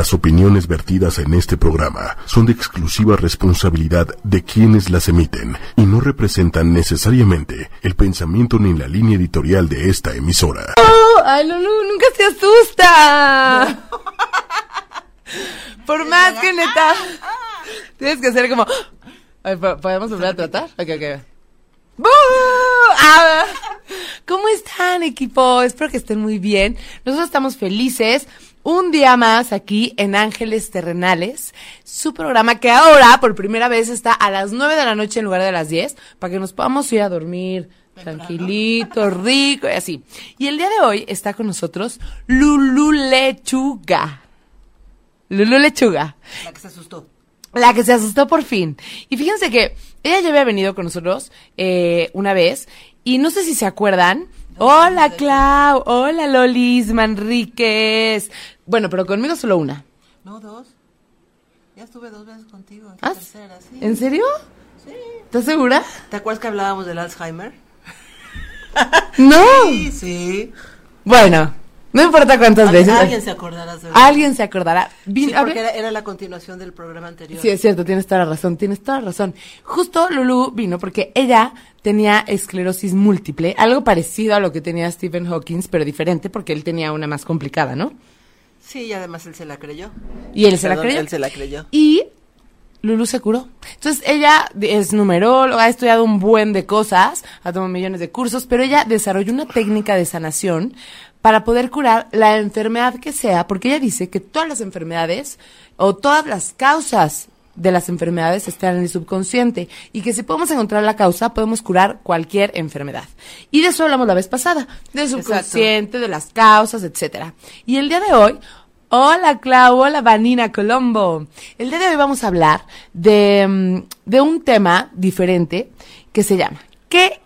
Las opiniones vertidas en este programa son de exclusiva responsabilidad de quienes las emiten y no representan necesariamente el pensamiento ni la línea editorial de esta emisora. ¡Oh! ¡Ay, Lulu, nunca se asusta! Por más que neta. Tienes que hacer como. Ay, ¿Podemos volver a tratar? Ok, ok. Ah, ¿Cómo están, equipo? Espero que estén muy bien. Nosotros estamos felices. Un día más aquí en Ángeles Terrenales, su programa que ahora por primera vez está a las 9 de la noche en lugar de las 10, para que nos podamos ir a dormir tranquilito, rico y así. Y el día de hoy está con nosotros Lulu Lechuga. Lulu Lechuga. La que se asustó. La que se asustó por fin. Y fíjense que ella ya había venido con nosotros eh, una vez y no sé si se acuerdan. Hola Clau, hola Lolis Manríquez. Bueno, pero conmigo solo una. No, dos. Ya estuve dos veces contigo. ¿Ah? Tercera, sí. ¿En serio? Sí. ¿Estás segura? ¿Te acuerdas que hablábamos del Alzheimer? No. Sí, sí. Bueno, no importa cuántas Al- veces. Alguien se acordará. seguro. Alguien se acordará. Vin- Sí, porque era, era la continuación del programa anterior. Sí, es cierto, tienes toda la razón, tienes toda la razón. Justo Lulu vino porque ella tenía esclerosis múltiple, algo parecido a lo que tenía Stephen Hawking, pero diferente porque él tenía una más complicada, ¿no? Sí, y además él se la creyó. Y él se la creyó. Él se la creyó. Y Lulu se curó. Entonces ella es numeróloga, ha estudiado un buen de cosas, ha tomado millones de cursos, pero ella desarrolló una técnica de sanación para poder curar la enfermedad que sea, porque ella dice que todas las enfermedades o todas las causas de las enfermedades están en el subconsciente y que si podemos encontrar la causa podemos curar cualquier enfermedad. Y de eso hablamos la vez pasada, del subconsciente, de las causas, etcétera. Y el día de hoy Hola Clau, hola Vanina Colombo. El día de hoy vamos a hablar de, mm, de un tema diferente que se llama ¿Qué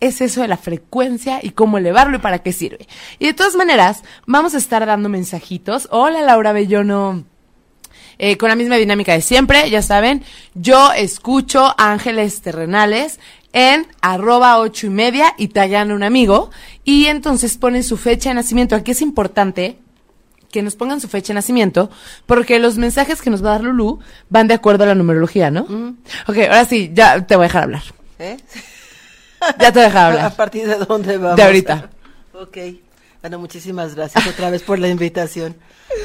es eso de la frecuencia y cómo elevarlo y para qué sirve? Y de todas maneras, vamos a estar dando mensajitos. Hola Laura Bellono. Eh, con la misma dinámica de siempre, ya saben, yo escucho Ángeles Terrenales en arroba ocho y media y tallan un amigo y entonces ponen su fecha de nacimiento. Aquí es importante que nos pongan su fecha de nacimiento, porque los mensajes que nos va a dar Lulu van de acuerdo a la numerología, ¿no? Ok, ahora sí, ya te voy a dejar hablar. ¿Eh? Ya te voy a dejar ¿A hablar. partir de dónde vamos? De ahorita. ok. Bueno, muchísimas gracias otra vez por la invitación.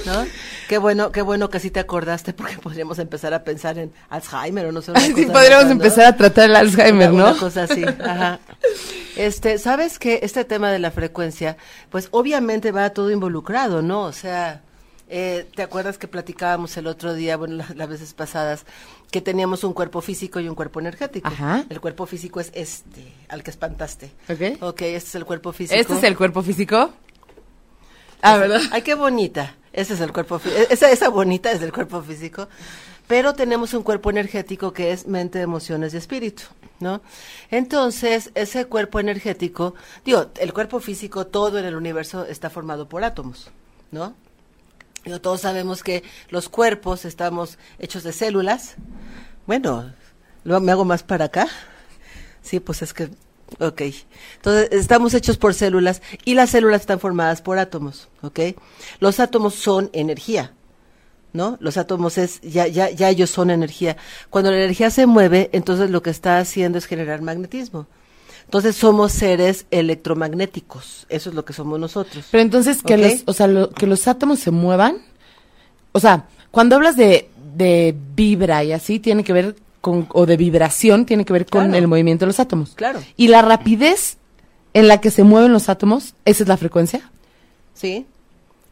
¿No? Qué bueno, qué bueno que sí te acordaste porque podríamos empezar a pensar en Alzheimer o no sé. una Sí, cosa podríamos empezar a tratar el Alzheimer, Una- ¿no? Una cosa así, ajá. Este, ¿sabes que Este tema de la frecuencia, pues obviamente va todo involucrado, ¿no? O sea, eh, ¿te acuerdas que platicábamos el otro día, bueno, la- las veces pasadas, que teníamos un cuerpo físico y un cuerpo energético? Ajá. El cuerpo físico es este, al que espantaste. Ok. Ok, este es el cuerpo físico. ¿Este es el cuerpo físico? Ah, ¿verdad? Ay, qué bonita. Ese es el cuerpo fí- e- esa, esa bonita es el cuerpo físico. Pero tenemos un cuerpo energético que es mente, emociones y espíritu, ¿no? Entonces, ese cuerpo energético, digo, el cuerpo físico, todo en el universo está formado por átomos, ¿no? Digo, todos sabemos que los cuerpos estamos hechos de células. Bueno, lo, me hago más para acá. Sí, pues es que, ok. Entonces, estamos hechos por células y las células están formadas por átomos, ok. Los átomos son energía, ¿no? Los átomos es, ya, ya, ya ellos son energía. Cuando la energía se mueve, entonces lo que está haciendo es generar magnetismo. Entonces somos seres electromagnéticos. Eso es lo que somos nosotros. Pero entonces, que, los, o sea, lo- que los átomos se muevan. O sea, cuando hablas de, de vibra y así, tiene que ver con, o de vibración, tiene que ver con Claro. el movimiento de los átomos. Claro. Y la rapidez en la que se mueven los átomos, esa es la frecuencia. ¿Sí?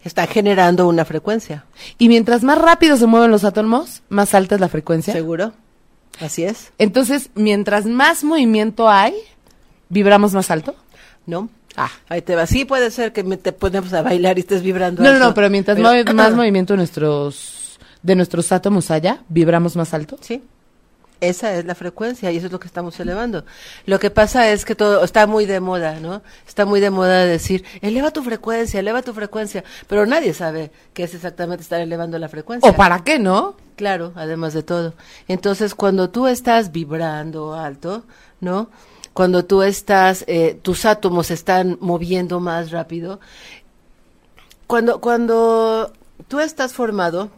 Está generando una frecuencia. Y mientras más rápido se mueven los átomos, más alta es la frecuencia. ¿Seguro? Así es. Entonces, mientras más movimiento hay, vibramos más alto. ¿No? Ah. Ahí te va. Sí puede ser que te ponemos a bailar y estés vibrando. No, no, alto. no, pero mientras más movimiento nuestros, de nuestros átomos haya, vibramos más alto. Sí. Esa es la frecuencia y eso es lo que estamos elevando. Lo que pasa es que todo está muy de moda, ¿no? Está muy de moda decir, eleva tu frecuencia, eleva tu frecuencia, pero nadie sabe qué es exactamente estar elevando la frecuencia. ¿O para qué, no? Claro, además de todo. Entonces, cuando tú estás vibrando alto, ¿no? Cuando tú estás, eh, tus átomos se están moviendo más rápido. Cuando, cuando tú estás formado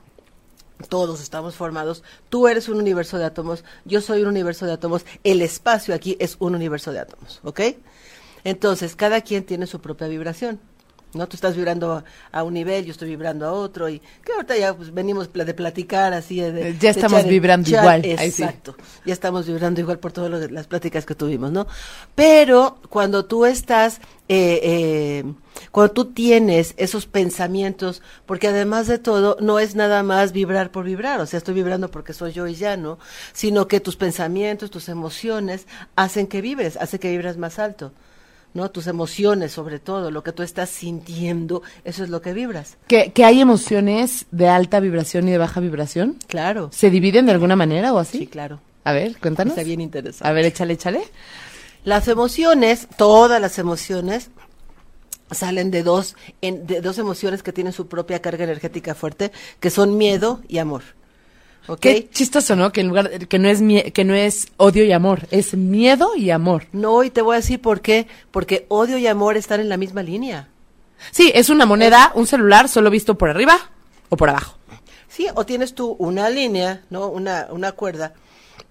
todos estamos formados, tú eres un universo de átomos, yo soy un universo de átomos, el espacio aquí es un universo de átomos, ¿ok? Entonces, cada quien tiene su propia vibración. ¿No? Tú estás vibrando a un nivel, yo estoy vibrando a otro, y que ahorita ya pues, venimos de platicar así. De, Ya de estamos el vibrando chat. igual, sí. Exacto. Ya estamos vibrando igual por todas las pláticas que tuvimos, ¿no? Pero cuando tú estás, eh, eh, cuando tú tienes esos pensamientos, porque además de todo, no es nada más vibrar por vibrar, o sea, estoy vibrando porque soy yo y ya, ¿no? Sino que tus pensamientos, tus emociones hacen que vibres, hacen que vibras más alto. ¿No? Tus emociones, sobre todo, lo que tú estás sintiendo, eso es lo que vibras. ¿Que, que hay emociones de alta vibración y de baja vibración? Claro. ¿Se dividen de alguna manera o así? Sí, claro. A ver, cuéntanos. Está bien interesante. A ver, échale, échale. Las emociones, todas las emociones, salen de dos, en- de dos emociones que tienen su propia carga energética fuerte, que son miedo y amor. ¿Ok? Qué chistoso, ¿no? Que en lugar que no es mie- que no es odio y amor, es miedo y amor. No, y te voy a decir por qué. Porque odio y amor están en la misma línea. Sí, es una moneda, un celular solo visto por arriba o por abajo. Sí, o tienes tú una línea, ¿no? Una, una cuerda.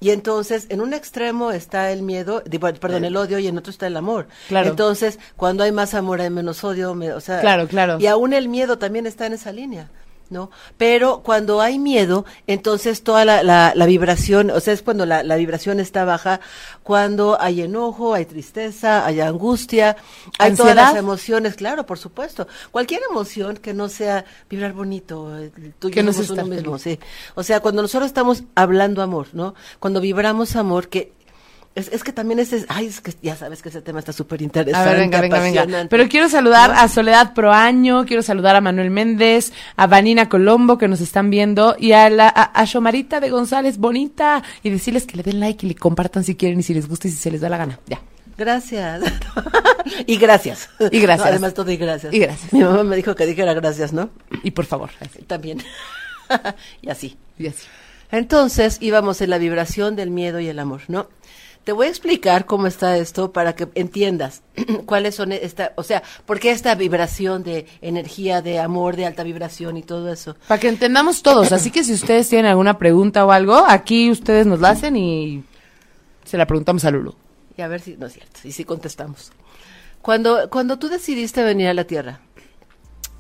Y entonces, en un extremo está el miedo, perdón, el odio, y en otro está el amor. Claro. Entonces, cuando hay más amor, hay menos odio, me- o sea. Claro, claro. Y aún el miedo también está en esa línea, ¿no? Pero cuando hay miedo, entonces toda la, la, la vibración, o sea, es cuando la, la vibración está baja, cuando hay enojo, hay tristeza, hay angustia, hay todas ¿Ansiedad? las emociones, claro, por supuesto. Cualquier emoción que no sea vibrar bonito, eh, tú y Que yo no uno mismo, sí. O sea, cuando nosotros estamos hablando amor, ¿no? Cuando vibramos amor, que es, es que también ese, ay, es que ya sabes que ese tema está súper A interesante, ver, venga, venga. Pero quiero saludar a Soledad Proaño, quiero saludar a Manuel Méndez, a Vanina Colombo que nos están viendo y a la a, a Xomarita de González Bonita y decirles que le den like y le compartan si quieren y si les gusta y si se les da la gana. Ya. Gracias. y gracias. Y gracias. No, además todo y gracias. Y gracias. Mi mamá me dijo que dijera gracias, ¿no? Y por favor, así. También. y así. Y así. Entonces íbamos en la vibración del miedo y el amor, ¿no? Te voy a explicar cómo está esto para que entiendas cuáles son esta, o sea, por qué esta vibración de energía, de amor, de alta vibración y todo eso. Para que entendamos todos, así que si ustedes tienen alguna pregunta o algo, aquí ustedes nos la hacen y se la preguntamos a Lulu. Y a ver si no es cierto, y si contestamos. Cuando, cuando tú decidiste venir a la Tierra,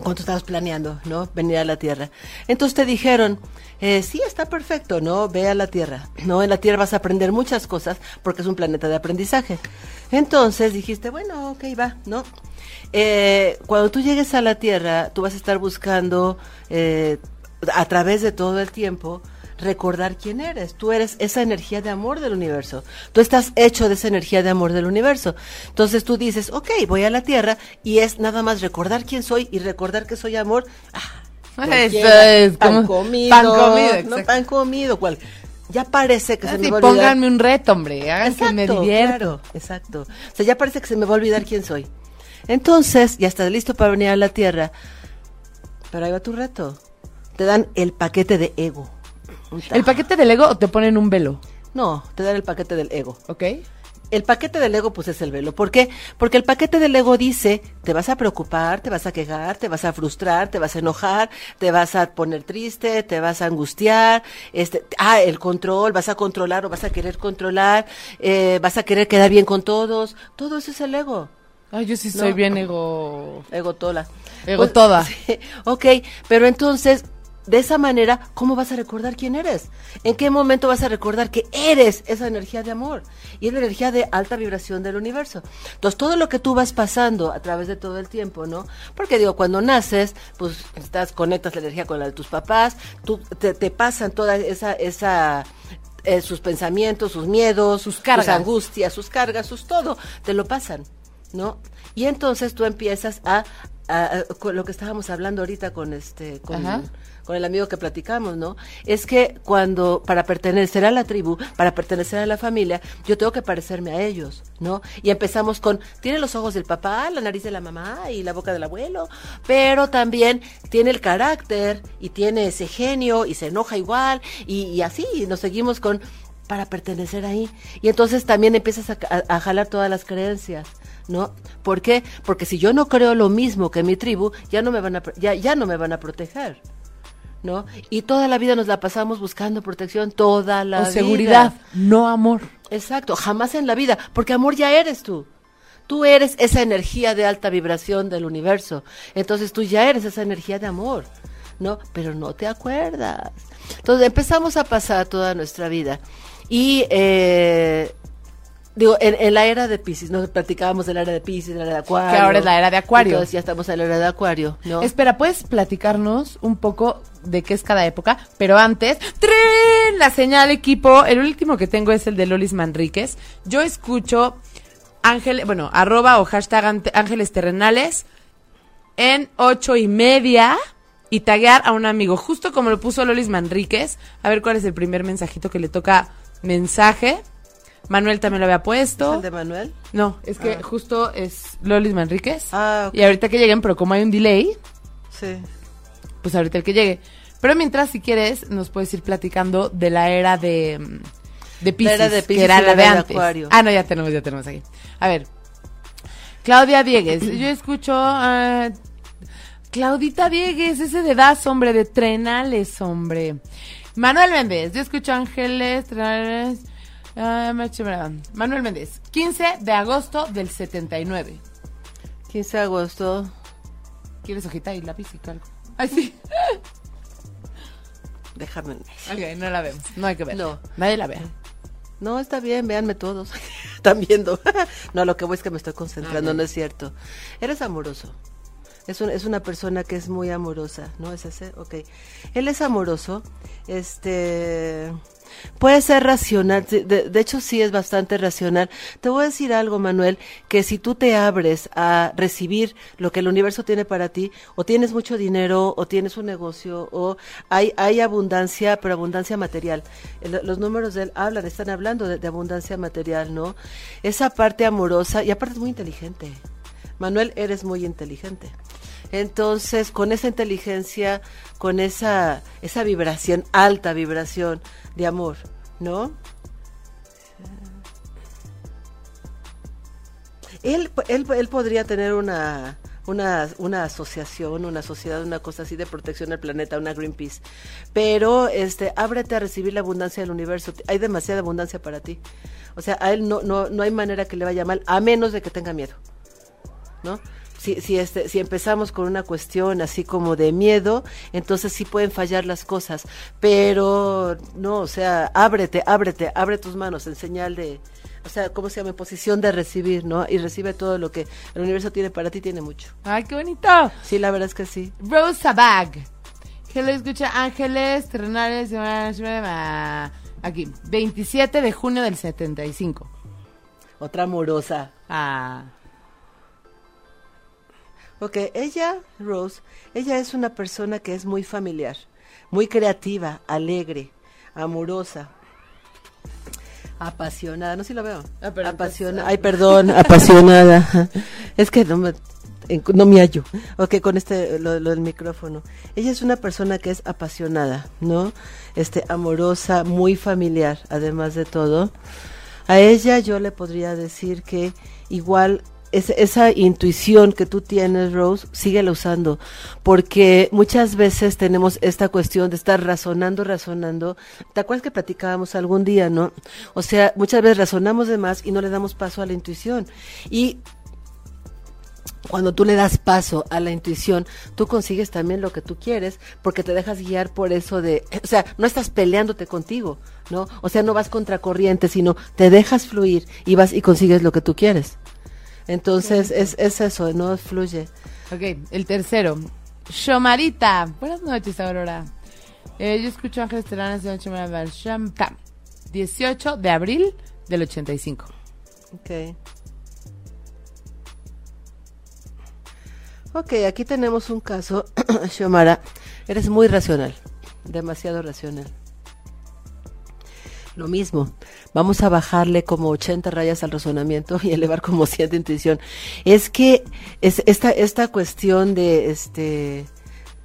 cuando estabas planeando, ¿no? Venir a la Tierra. Entonces te dijeron, eh, sí, está perfecto, ¿no? Ve a la Tierra, ¿no? En la Tierra vas a aprender muchas cosas porque es un planeta de aprendizaje. Entonces dijiste, bueno, ok, va, ¿no? Eh, cuando tú llegues a la Tierra, tú vas a estar buscando eh, a través de todo el tiempo recordar quién eres. Tú eres esa energía de amor del universo. Tú estás hecho de esa energía de amor del universo. Entonces tú dices, ok, voy a la Tierra y es nada más recordar quién soy y recordar que soy amor. Ah, es pan comido. pan comido, no pan comido. cual- Ya parece que se me va a olvidar. pónganme un reto, hombre, hagan que me Exacto, divierta. Claro, exacto. O sea, ya parece que se me va a olvidar quién soy. Entonces, ya estás listo para venir a la Tierra. Pero ahí va tu reto. Te dan el paquete de ego. ¿El paquete del ego o te ponen un velo? No, te dan el paquete del ego. ¿Ok? El paquete del ego, pues es el velo. ¿Por qué? Porque el paquete del ego dice, te vas a preocupar, te vas a quejar, te vas a frustrar, te vas a enojar, te vas a poner triste, te vas a angustiar, este, ah, el control, vas a controlar o vas a querer controlar, eh, vas a querer quedar bien con todos. Todo eso es el ego. Ay, yo sí No. soy bien ego. Ego tola. Ego toda. sí, ok, pero entonces, de esa manera, ¿cómo vas a recordar quién eres? ¿En qué momento vas a recordar que eres esa energía de amor? Y es la energía de alta vibración del universo. Entonces, todo lo que tú vas pasando a través de todo el tiempo, ¿no? Porque digo, cuando naces, pues estás, conectas la energía con la de tus papás, tú, te, te pasan toda esa, esa, eh, sus pensamientos, sus miedos, Sus cargas. sus angustias, sus cargas, sus todo, te lo pasan, ¿no? Y entonces tú empiezas a, a- a- con lo que estábamos hablando ahorita con este, con, Ajá. Con el amigo que platicamos, ¿no? Es que cuando, para pertenecer a la tribu, para pertenecer a la familia, yo tengo que parecerme a ellos, ¿no? Y empezamos con, tiene los ojos del papá, la nariz de la mamá y la boca del abuelo, pero también tiene el carácter y tiene ese genio y se enoja igual y, y así, nos seguimos con, para pertenecer ahí. Y entonces también empiezas a, a- jalar todas las creencias, ¿no? ¿Por qué? Porque si yo no creo lo mismo que mi tribu, ya no me van a, ya, ya no me van a proteger. ¿No? Y toda la vida nos la pasamos buscando protección, toda la O vida. seguridad, no amor. Exacto, jamás en la vida, porque amor ya eres tú. Tú eres esa energía de alta vibración del universo. Entonces tú ya eres esa energía de amor, ¿no? Pero no te acuerdas. Entonces empezamos a pasar toda nuestra vida. Y, eh, digo, en, en la era de Pisces, nos platicábamos de la era de Pisces, de la era de Acuario. Que ahora es la era de Acuario. Entonces ya estamos en la era de Acuario, ¿no? Espera, ¿puedes platicarnos un poco de qué es cada época? Pero antes, ¡tren! La señal equipo. El último que tengo es el de Lolis Manríquez. Yo escucho Ángel, bueno, arroba o hashtag ángeles terrenales en ocho y media y taguear a un amigo, justo como lo puso Lolis Manríquez. A ver cuál es el primer mensajito que le toca mensaje. Manuel también lo había ¿Es puesto. el de Manuel? No, es que justo es Lolis Manríquez. Ah, ok. Y ahorita que lleguen, pero como hay un delay, Sí. pues ahorita el que llegue. Pero mientras, si quieres, nos puedes ir platicando de la era de, mm, de Pisces, era de Piscis que era la la de antes. Acuario. Ah, no, ya tenemos, ya tenemos aquí. A ver. Claudia Diegues. Yo escucho... ah, Claudita Diegues, ese de Das, hombre, de Trenales, hombre. Manuel Méndez. Yo escucho Ángeles, Trenales... ah. Manuel Méndez. 15 de agosto del 79. 15 de agosto. ¿Quieres hojita y lápiz y algo? Ay, sí. Déjame. Ok, no la vemos. No hay que ver. No. Nadie la ve. No, está bien, véanme todos. Están viendo. no, lo que voy es que me estoy concentrando, no es cierto. Eres amoroso. Es, un- es una persona que es muy amorosa, ¿no? ¿Es ese? Ok. Él es amoroso. Este. Puede ser racional. de, hecho, sí es bastante racional. Te voy a decir algo, Manuel, que si tú te abres a recibir lo que el universo tiene para ti, o tienes mucho dinero, o tienes un negocio, o hay, hay abundancia, pero abundancia material. Los números de él hablan, están hablando de, de abundancia material, ¿no? Esa parte amorosa, y aparte es muy inteligente. Manuel, eres muy inteligente. Entonces, con esa inteligencia, con esa, esa vibración, alta vibración de amor, ¿no? Él, él, él podría tener una, una, una asociación, una sociedad, una cosa así de protección al planeta, una Greenpeace. Pero este, ábrete a recibir la abundancia del universo. Hay demasiada abundancia para ti. O sea, a él no, no, no hay manera que le vaya mal, a menos de que tenga miedo. ¿no? Si, si, este, si empezamos con una cuestión así como de miedo, entonces sí pueden fallar las cosas, pero no, o sea, ábrete, ábrete, abre tus manos en señal de, o sea, ¿cómo se llama? En posición de recibir, ¿no? Y recibe todo lo que el universo tiene para ti, tiene mucho. Ay, qué bonito. Sí, la verdad es que sí. Rosa Bag. Que lo escucha Ángeles Terrenales. Aquí, 27 de junio del 75. Otra amorosa. Ah. Ok, ella, Rose, ella es una persona que es muy familiar, muy creativa, alegre, amorosa, apasionada. No sé si lo veo. Ah, apasionada. Ay, perdón, apasionada. Es que no me, no me hallo. Ok, con este, lo, lo del micrófono. Ella es una persona que es apasionada, ¿no? Este, amorosa, muy familiar, además de todo. A ella yo le podría decir que igual es- esa intuición que tú tienes, Rose, síguela usando, porque muchas veces tenemos esta cuestión de estar razonando, razonando. ¿Te acuerdas que platicábamos algún día, no? O sea, muchas veces razonamos de más y no le damos paso a la intuición. Y cuando tú le das paso a la intuición, tú consigues también lo que tú quieres, porque te dejas guiar por eso de, o sea, no estás peleándote contigo, ¿no? O sea, no vas contra corriente, sino te dejas fluir y vas y consigues lo que tú quieres. Entonces, es, es eso, no fluye. Ok, el tercero. Shomarita. Buenas noches, Aurora. Eh, yo escucho Ángeles Terrenales de. Shamka. 18 de abril del 85. Ok. Ok, aquí tenemos un caso, Xiomara. Eres muy racional, demasiado racional. Lo mismo, vamos a bajarle como 80 rayas al razonamiento y elevar como 100 de intuición. Es que es esta, esta cuestión de, este,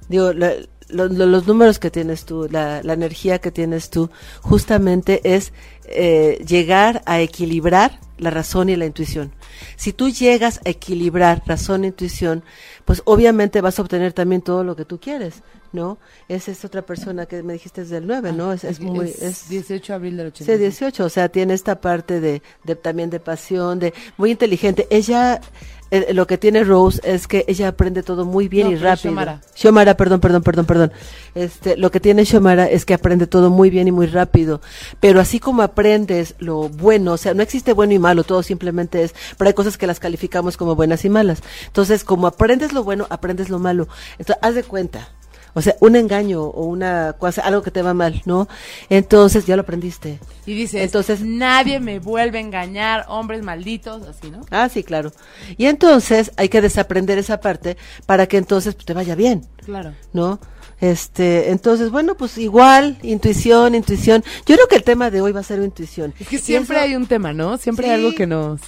digo, la- lo- lo- los números que tienes tú, la, la energía que tienes tú, justamente es eh, llegar a equilibrar la razón y la intuición. Si tú llegas a equilibrar razón e intuición, pues obviamente vas a obtener también todo lo que tú quieres, ¿no? Es otra persona que me dijiste es del 9, ¿no? Es, es muy... es- 18 de abril del Sí, 86. 18, o sea, tiene esta parte de, de también de pasión, de muy inteligente. Ella, eh, lo que tiene Rose es que ella aprende todo muy bien No, y rápido. Xiomara. Xiomara, perdón, perdón, perdón, perdón. Este, lo que tiene Xiomara es que aprende todo muy bien y muy rápido. Pero así como aprendes lo bueno, o sea, no existe bueno y malo, todo simplemente es, pero hay cosas que las calificamos como buenas y malas. Entonces, como aprendes lo bueno, aprendes lo malo. Entonces, haz de cuenta. O sea, un engaño o una cosa, algo que te va mal, ¿no? Entonces, ya lo aprendiste. Y dices, Entonces- nadie me vuelve a engañar, hombres malditos, así, ¿no? Ah, sí, claro. Y entonces hay que desaprender esa parte para que entonces pues, te vaya bien, Claro. ¿no? Este, entonces, bueno, pues igual, intuición, intuición. Yo creo que el tema de hoy va a ser intuición. Es que siempre eso- hay un tema, ¿no? Siempre hay algo que nos...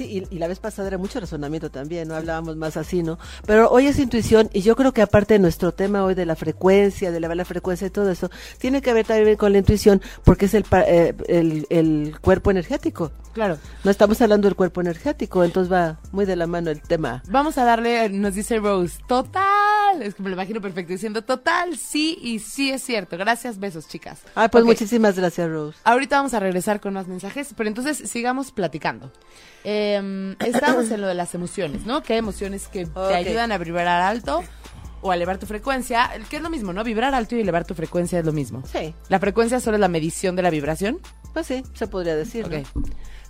Sí, y, y la vez pasada era mucho razonamiento también, no hablábamos más así, ¿no? Pero hoy es intuición y yo creo que aparte de nuestro tema hoy de la frecuencia, de elevar la frecuencia y todo eso, tiene que ver también con la intuición porque es el, eh, el, el cuerpo energético. Claro. No estamos hablando del cuerpo energético, entonces va muy de la mano el tema. Vamos a darle, nos dice Rose, total. Es que me lo imagino perfecto diciendo total, sí y sí es cierto. Gracias, besos, chicas. Ay, pues muchísimas gracias, Rose. Ahorita vamos a regresar con más mensajes, pero entonces sigamos platicando. Eh, estamos en lo de las emociones, ¿no? ¿Qué emociones que te ayudan a vibrar alto o a elevar tu frecuencia? Que es lo mismo, ¿no? Vibrar alto y elevar tu frecuencia es lo mismo. Sí, La frecuencia solo es la medición de la vibración. pues sí, se podría decir.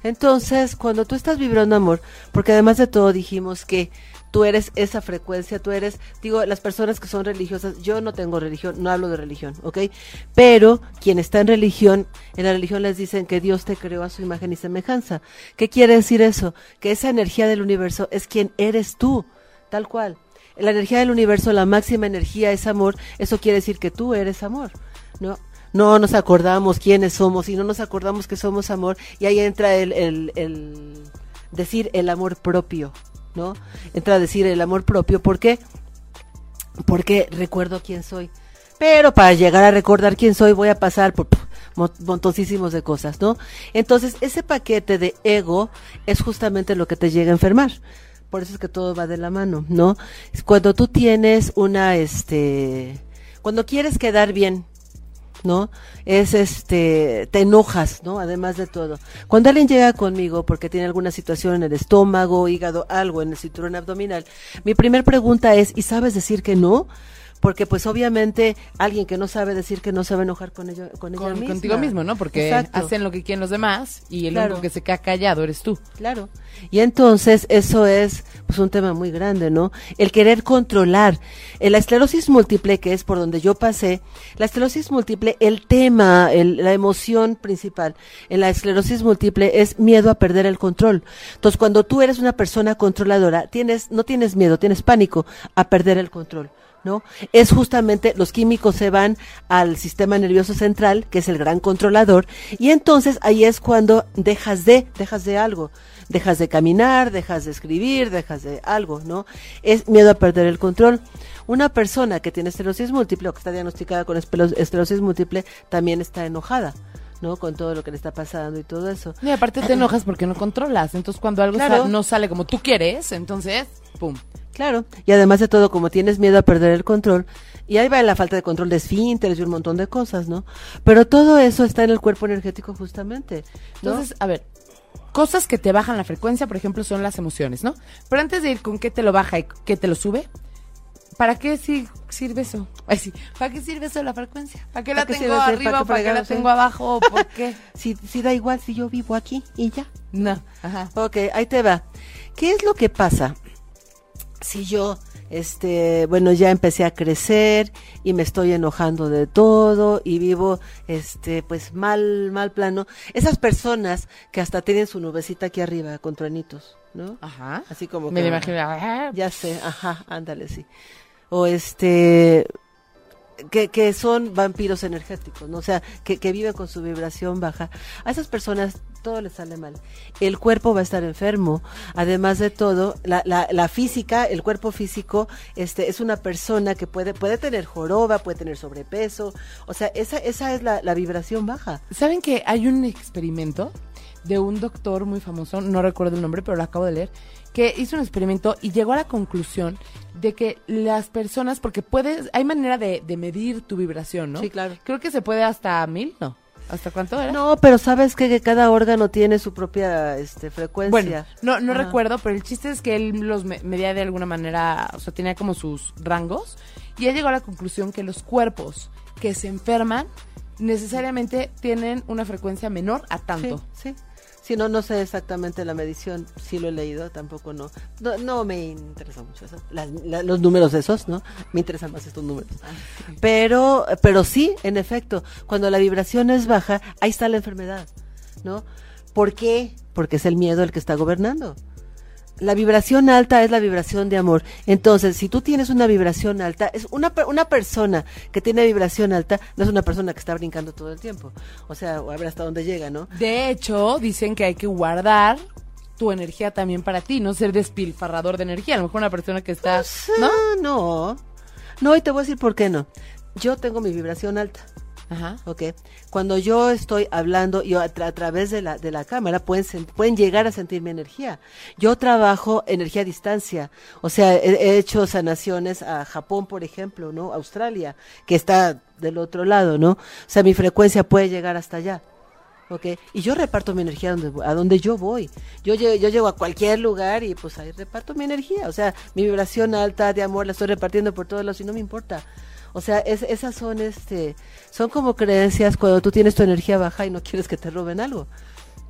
Entonces, cuando tú estás vibrando amor, porque además de todo dijimos que tú eres esa frecuencia, tú eres, digo, las personas que son religiosas, yo no tengo religión, no hablo de religión, ¿ok? Pero quien está en religión, en la religión les dicen que Dios te creó a su imagen y semejanza. ¿Qué quiere decir eso? Que esa energía del universo es quien eres tú, tal cual. La energía del universo, la máxima energía es amor, eso quiere decir que tú eres amor, ¿no? no nos acordamos quiénes somos y no nos acordamos que somos amor y ahí entra el, el, el decir el amor propio, ¿no? Entra a decir el amor propio, ¿por qué? Porque recuerdo quién soy. Pero para llegar a recordar quién soy voy a pasar por montoncísimos de cosas, ¿no? Entonces ese paquete de ego es justamente lo que te llega a enfermar. Por eso es que todo va de la mano, ¿no? Cuando tú tienes una, este, cuando quieres quedar bien, ¿no? Es este, te enojas, ¿no? Además de todo. Cuando alguien llega conmigo porque tiene alguna situación en el estómago, hígado, algo en el cinturón abdominal, mi primer pregunta es, ¿y sabes decir que no? Porque pues obviamente alguien que no sabe decir que no se va a enojar con ella, con ella Con- misma. contigo mismo, ¿no? Porque Exacto. hacen lo que quieren los demás y el Claro. único que se queda callado eres tú. Claro. Y entonces eso es pues un tema muy grande, ¿no? El querer controlar. La esclerosis múltiple, que es por donde yo pasé, la esclerosis múltiple, el tema, el- la emoción principal en la esclerosis múltiple es miedo a perder el control. Entonces, cuando tú eres una persona controladora, tienes, no tienes miedo, tienes pánico a perder el control. ¿No? Es justamente los químicos se van al sistema nervioso central, que es el gran controlador, y entonces ahí es cuando dejas de, dejas de algo, dejas de caminar, dejas de escribir, dejas de algo, ¿no? Es miedo a perder el control. Una persona que tiene esclerosis múltiple o que está diagnosticada con esclerosis múltiple también está enojada. ¿No? Con todo lo que le está pasando y todo eso. Y aparte te enojas porque no controlas. Entonces cuando algo Claro. no sale como tú quieres, entonces, pum. Claro, y además de todo, como tienes miedo a perder el control, y ahí va la falta de control de esfínteres y un montón de cosas, ¿no? Pero todo eso está en el cuerpo energético justamente, ¿no? Entonces, a ver, cosas que te bajan la frecuencia, por ejemplo, son las emociones, ¿no? Pero antes de ir con qué te lo baja y qué te lo sube, ¿para qué si- sirve eso? Ay, sí, ¿para qué sirve eso la frecuencia? ¿Para qué la ¿Para qué tengo arriba? ¿Para ¿Para qué la tengo abajo? ¿Por qué? si, si da igual si yo vivo aquí y ya. No, ajá. Ok, ahí te va. ¿Qué es lo que pasa si yo, este, bueno, ya empecé a crecer y me estoy enojando de todo y vivo, este, pues mal, mal plano? Esas personas que hasta tienen su nubecita aquí arriba con truenitos, ¿no? Ajá. Así como Me que- lo imagino. Ya sé, ajá, ándale, sí. O este, que, que son vampiros energéticos, ¿no? O sea, que, que viven con su vibración baja. A esas personas todo le sale mal. El cuerpo va a estar enfermo. Además de todo, la, la, la física, el cuerpo físico, este, es una persona que puede, puede tener joroba, puede tener sobrepeso. O sea, esa, esa es la, la vibración baja. ¿Saben que hay un experimento de un doctor muy famoso, no recuerdo el nombre, pero lo acabo de leer, que hizo un experimento y llegó a la conclusión de que las personas, porque puedes, hay manera de, de medir tu vibración, ¿no? Sí, claro. Creo que se puede hasta mil, ¿no? ¿Hasta cuánto era? No, pero sabes que, que cada órgano tiene su propia este, frecuencia. Bueno, no, no Ajá. recuerdo, pero el chiste es que él los me- medía de alguna manera, o sea, tenía como sus rangos, y él llegó a la conclusión que los cuerpos que se enferman necesariamente tienen una frecuencia menor a tanto. Sí, sí. Sí, no, no sé exactamente la medición, sí lo he leído, tampoco no. No, no me interesa mucho eso, la- los números esos, ¿no? Me interesan más estos números. Pero, pero sí, en efecto, cuando la vibración es baja, ahí está la enfermedad, ¿no? ¿Por qué? Porque es el miedo el que está gobernando. La vibración alta es la vibración de amor. Entonces, si tú tienes una vibración alta, es una, una persona que tiene vibración alta, no es una persona que está brincando todo el tiempo. O sea, a ver hasta dónde llega, ¿no? De hecho, dicen que hay que guardar tu energía también para ti, no ser despilfarrador de energía. A lo mejor una persona que está, ¿no? No. No, y te voy a decir por qué no. Yo tengo mi vibración alta, Ajá. ¿ok? Cuando yo estoy hablando, yo a, tra- a través de la, de la cámara pueden, pueden llegar a sentir mi energía. Yo trabajo energía a distancia, o sea, he, he hecho sanaciones a Japón, por ejemplo, ¿no? Australia, que está del otro lado, ¿no? O sea, mi frecuencia puede llegar hasta allá. ¿ok? Y yo reparto mi energía donde, a donde yo voy. Yo, lle- yo llego a cualquier lugar y pues ahí reparto mi energía. O sea, mi vibración alta de amor la estoy repartiendo por todos lados y no me importa. O sea, es, esas son, este, son como creencias cuando tú tienes tu energía baja y no quieres que te roben algo.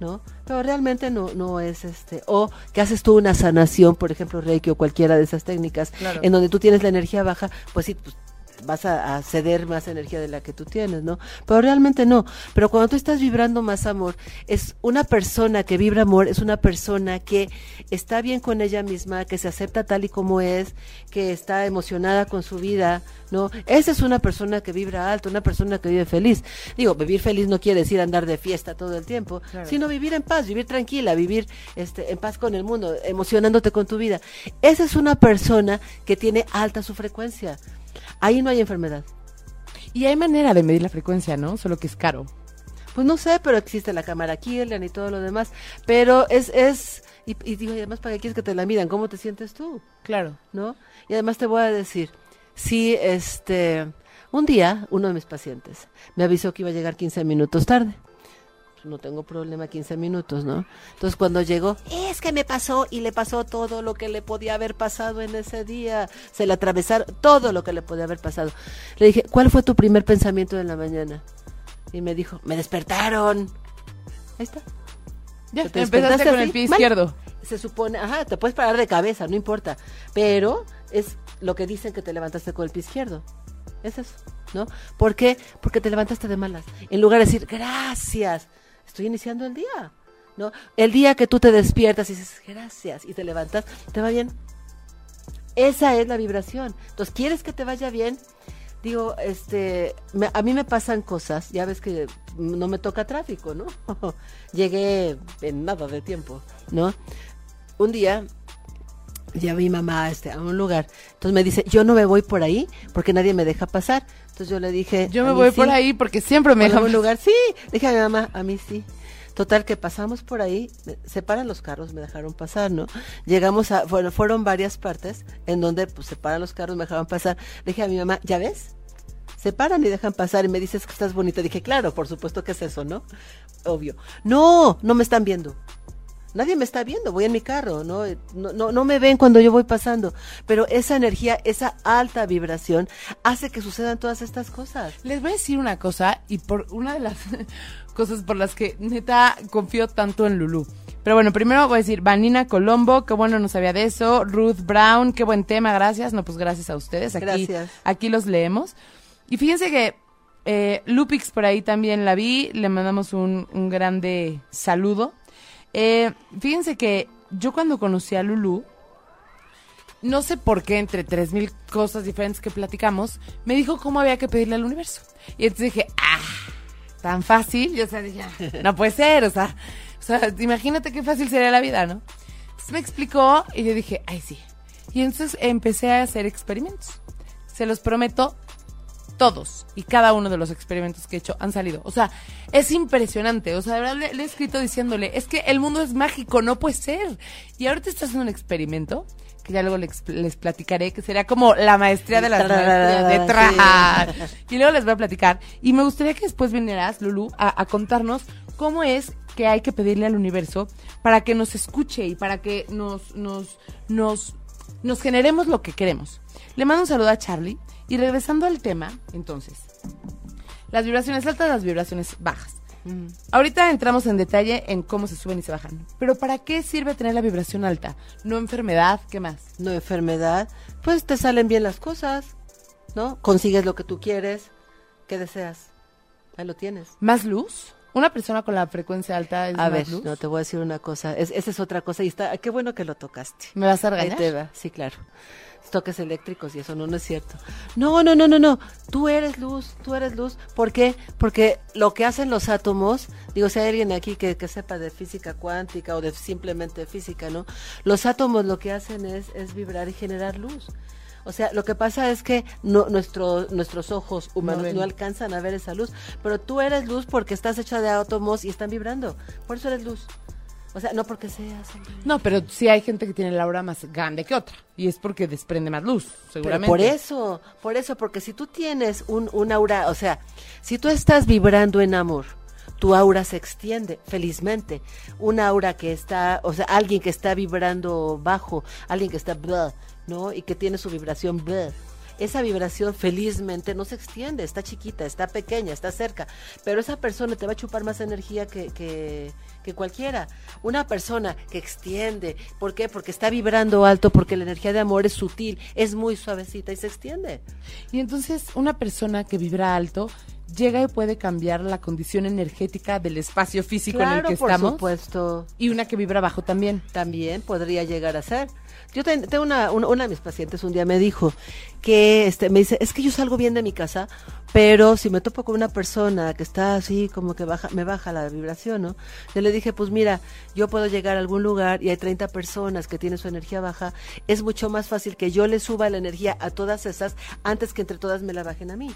¿no? Pero realmente no, no es este, o que haces tú una sanación, por ejemplo, Reiki o cualquiera de esas técnicas, Claro. en donde tú tienes la energía baja, pues sí, pues, vas a, a ceder más energía de la que tú tienes, ¿no? Pero realmente no. Pero cuando tú estás vibrando más amor, es una persona que vibra amor, es una persona que está bien con ella misma, que se acepta tal y como es, que está emocionada con su vida, ¿no? Esa es una persona que vibra alto, una persona que vive feliz. Digo, vivir feliz no quiere decir andar de fiesta todo el tiempo, Claro. sino vivir en paz, vivir tranquila, vivir este, en paz con el mundo, emocionándote con tu vida. Esa es una persona que tiene alta su frecuencia. Ahí no hay enfermedad. Y hay manera de medir la frecuencia, ¿no? Solo que es caro. Pues no sé, pero existe la cámara Kirlian y todo lo demás. Pero es, es, y, y digo, y además, ¿para qué quieres que te la midan? ¿Cómo te sientes tú? Claro. ¿No? Y además te voy a decir, si este, un día uno de mis pacientes me avisó que iba a llegar 15 minutos tarde. No tengo problema 15 minutos, ¿no? Entonces cuando llegó, es que me pasó y le pasó todo lo que le podía haber pasado en ese día. Se le atravesaron todo lo que le podía haber pasado. Le dije, ¿cuál fue tu primer pensamiento de la mañana? Y me dijo, me despertaron. Ahí está. Ya, ¿Te empezaste con así? el pie Mal. izquierdo. Se supone, ajá, te puedes parar de cabeza, no importa. Pero es lo que dicen que te levantaste con el pie izquierdo. Es eso, ¿no? ¿Por qué? Porque te levantaste de malas. En lugar de decir, gracias, estoy iniciando el día, ¿no? El día que tú te despiertas y dices, gracias, y te levantas, te va bien. Esa es la vibración. Entonces, ¿quieres que te vaya bien? Digo, este, me- a mí me pasan cosas, ya ves que no me toca tráfico, ¿no? Llegué en nada de tiempo, ¿no? Un día ya vi mamá este, a un lugar, entonces me dice, yo no me voy por ahí porque nadie me deja pasar. Entonces yo le dije, Yo me "A mí voy sí". por ahí porque siempre me ¿Por dejan algún lugar? Sí, dije a mi mamá, a mí sí. Total, que pasamos por ahí, me- se paran los carros, me dejaron pasar, ¿no? Llegamos a, bueno, fueron varias partes en donde pues se paran los carros, me dejaron pasar. Le dije a mi mamá, ¿ya ves? Se paran y dejan pasar y me dices que estás bonita. Dije, claro, por supuesto que es eso, ¿no? Obvio. No, no me están viendo. Nadie me está viendo, voy en mi carro, ¿no? No, no, no me ven cuando yo voy pasando. Pero esa energía, esa alta vibración hace que sucedan todas estas cosas. Les voy a decir una cosa y por una de las cosas por las que neta confío tanto en Lulu. Pero bueno, primero voy a decir Vanina Colombo, qué bueno no sabía de eso. Ruth Brown, qué buen tema, gracias. No, pues gracias a ustedes. Aquí, Gracias. aquí los leemos. Y fíjense que eh, Lupix por ahí también la vi, le mandamos un, un grande saludo. Eh, fíjense que yo cuando conocí a Lulu, no sé por qué, entre tres mil cosas diferentes que platicamos, me dijo cómo había que pedirle al universo. Y entonces dije, ah, tan fácil. Yo o sea, dije, "Ah, no puede ser, o sea, O sea, imagínate qué fácil sería la vida, ¿no? Entonces me explicó y yo dije, ay, sí. Y entonces empecé a hacer experimentos. Se los prometo, todos y cada uno de los experimentos que he hecho han salido. O sea, es impresionante. O sea, de verdad le, le he escrito diciéndole, es que el mundo es mágico, no puede ser. Y ahorita está haciendo un experimento que ya luego les, les platicaré, que sería como la maestría de las maestrías de trajar. Y luego les voy a platicar. Y me gustaría que después vinieras, Lulu, a, a contarnos cómo es que hay que pedirle al universo para que nos escuche y para que nos, nos, nos, nos generemos lo que queremos. Le mando un saludo a Charlie y regresando al tema, entonces, las vibraciones altas, las vibraciones bajas. Ahorita entramos en detalle en cómo se suben y se bajan. Pero ¿para qué sirve tener la vibración alta? No enfermedad, ¿qué más? No enfermedad, pues te salen bien las cosas, ¿no? Consigues lo que tú quieres, ¿qué deseas? Ahí lo tienes. ¿Más luz? ¿Una persona con la frecuencia alta es A más ver, luz? no te voy a decir una cosa, es, esa es otra cosa y está, qué bueno que lo tocaste. ¿Me vas a Ahí regañar? te va, sí, claro. Toques eléctricos y eso no, no es cierto. No, no, no, no, no. Tú eres luz, tú eres luz. ¿Por qué? Porque lo que hacen los átomos, digo, si hay alguien aquí que, que sepa de física cuántica o de simplemente física, ¿no? Los átomos lo que hacen es, es vibrar y generar luz. O sea, lo que pasa es que no, nuestro, nuestros ojos humanos ven. no alcanzan a ver esa luz, pero tú eres luz porque estás hecha de átomos y están vibrando. Por eso eres luz. O sea, no porque hombre. No, pero sí hay gente que tiene la aura más grande que otra. Y es porque desprende más luz, Pero seguramente. por eso, por eso, porque si tú tienes un, un aura, o sea, si tú estás vibrando en amor, tu aura se extiende, felizmente. Un aura que está, o sea, alguien que está vibrando bajo, alguien que está, blah, ¿no? Y que tiene su vibración, blah. Esa vibración felizmente no se extiende, está chiquita, está pequeña, está cerca, pero esa persona te va a chupar más energía que, que, que cualquiera. Una persona que extiende, ¿por qué? Porque está vibrando alto, porque la energía de amor es sutil, es muy suavecita y se extiende. Y entonces una persona que vibra alto llega y puede cambiar la condición energética del espacio físico en el que por estamos. supuesto. Y una que vibra bajo también. También podría llegar a ser. Yo ten- tengo una, una, una de mis pacientes un día me dijo que este me dice, es que yo salgo bien de mi casa, pero si me topo con una persona que está así como que baja, me baja la vibración, ¿no? Yo le dije, pues mira, yo puedo llegar a algún lugar y hay 30 personas que tienen su energía baja, es mucho más fácil que yo le suba la energía a todas esas antes que entre todas me la bajen a mí.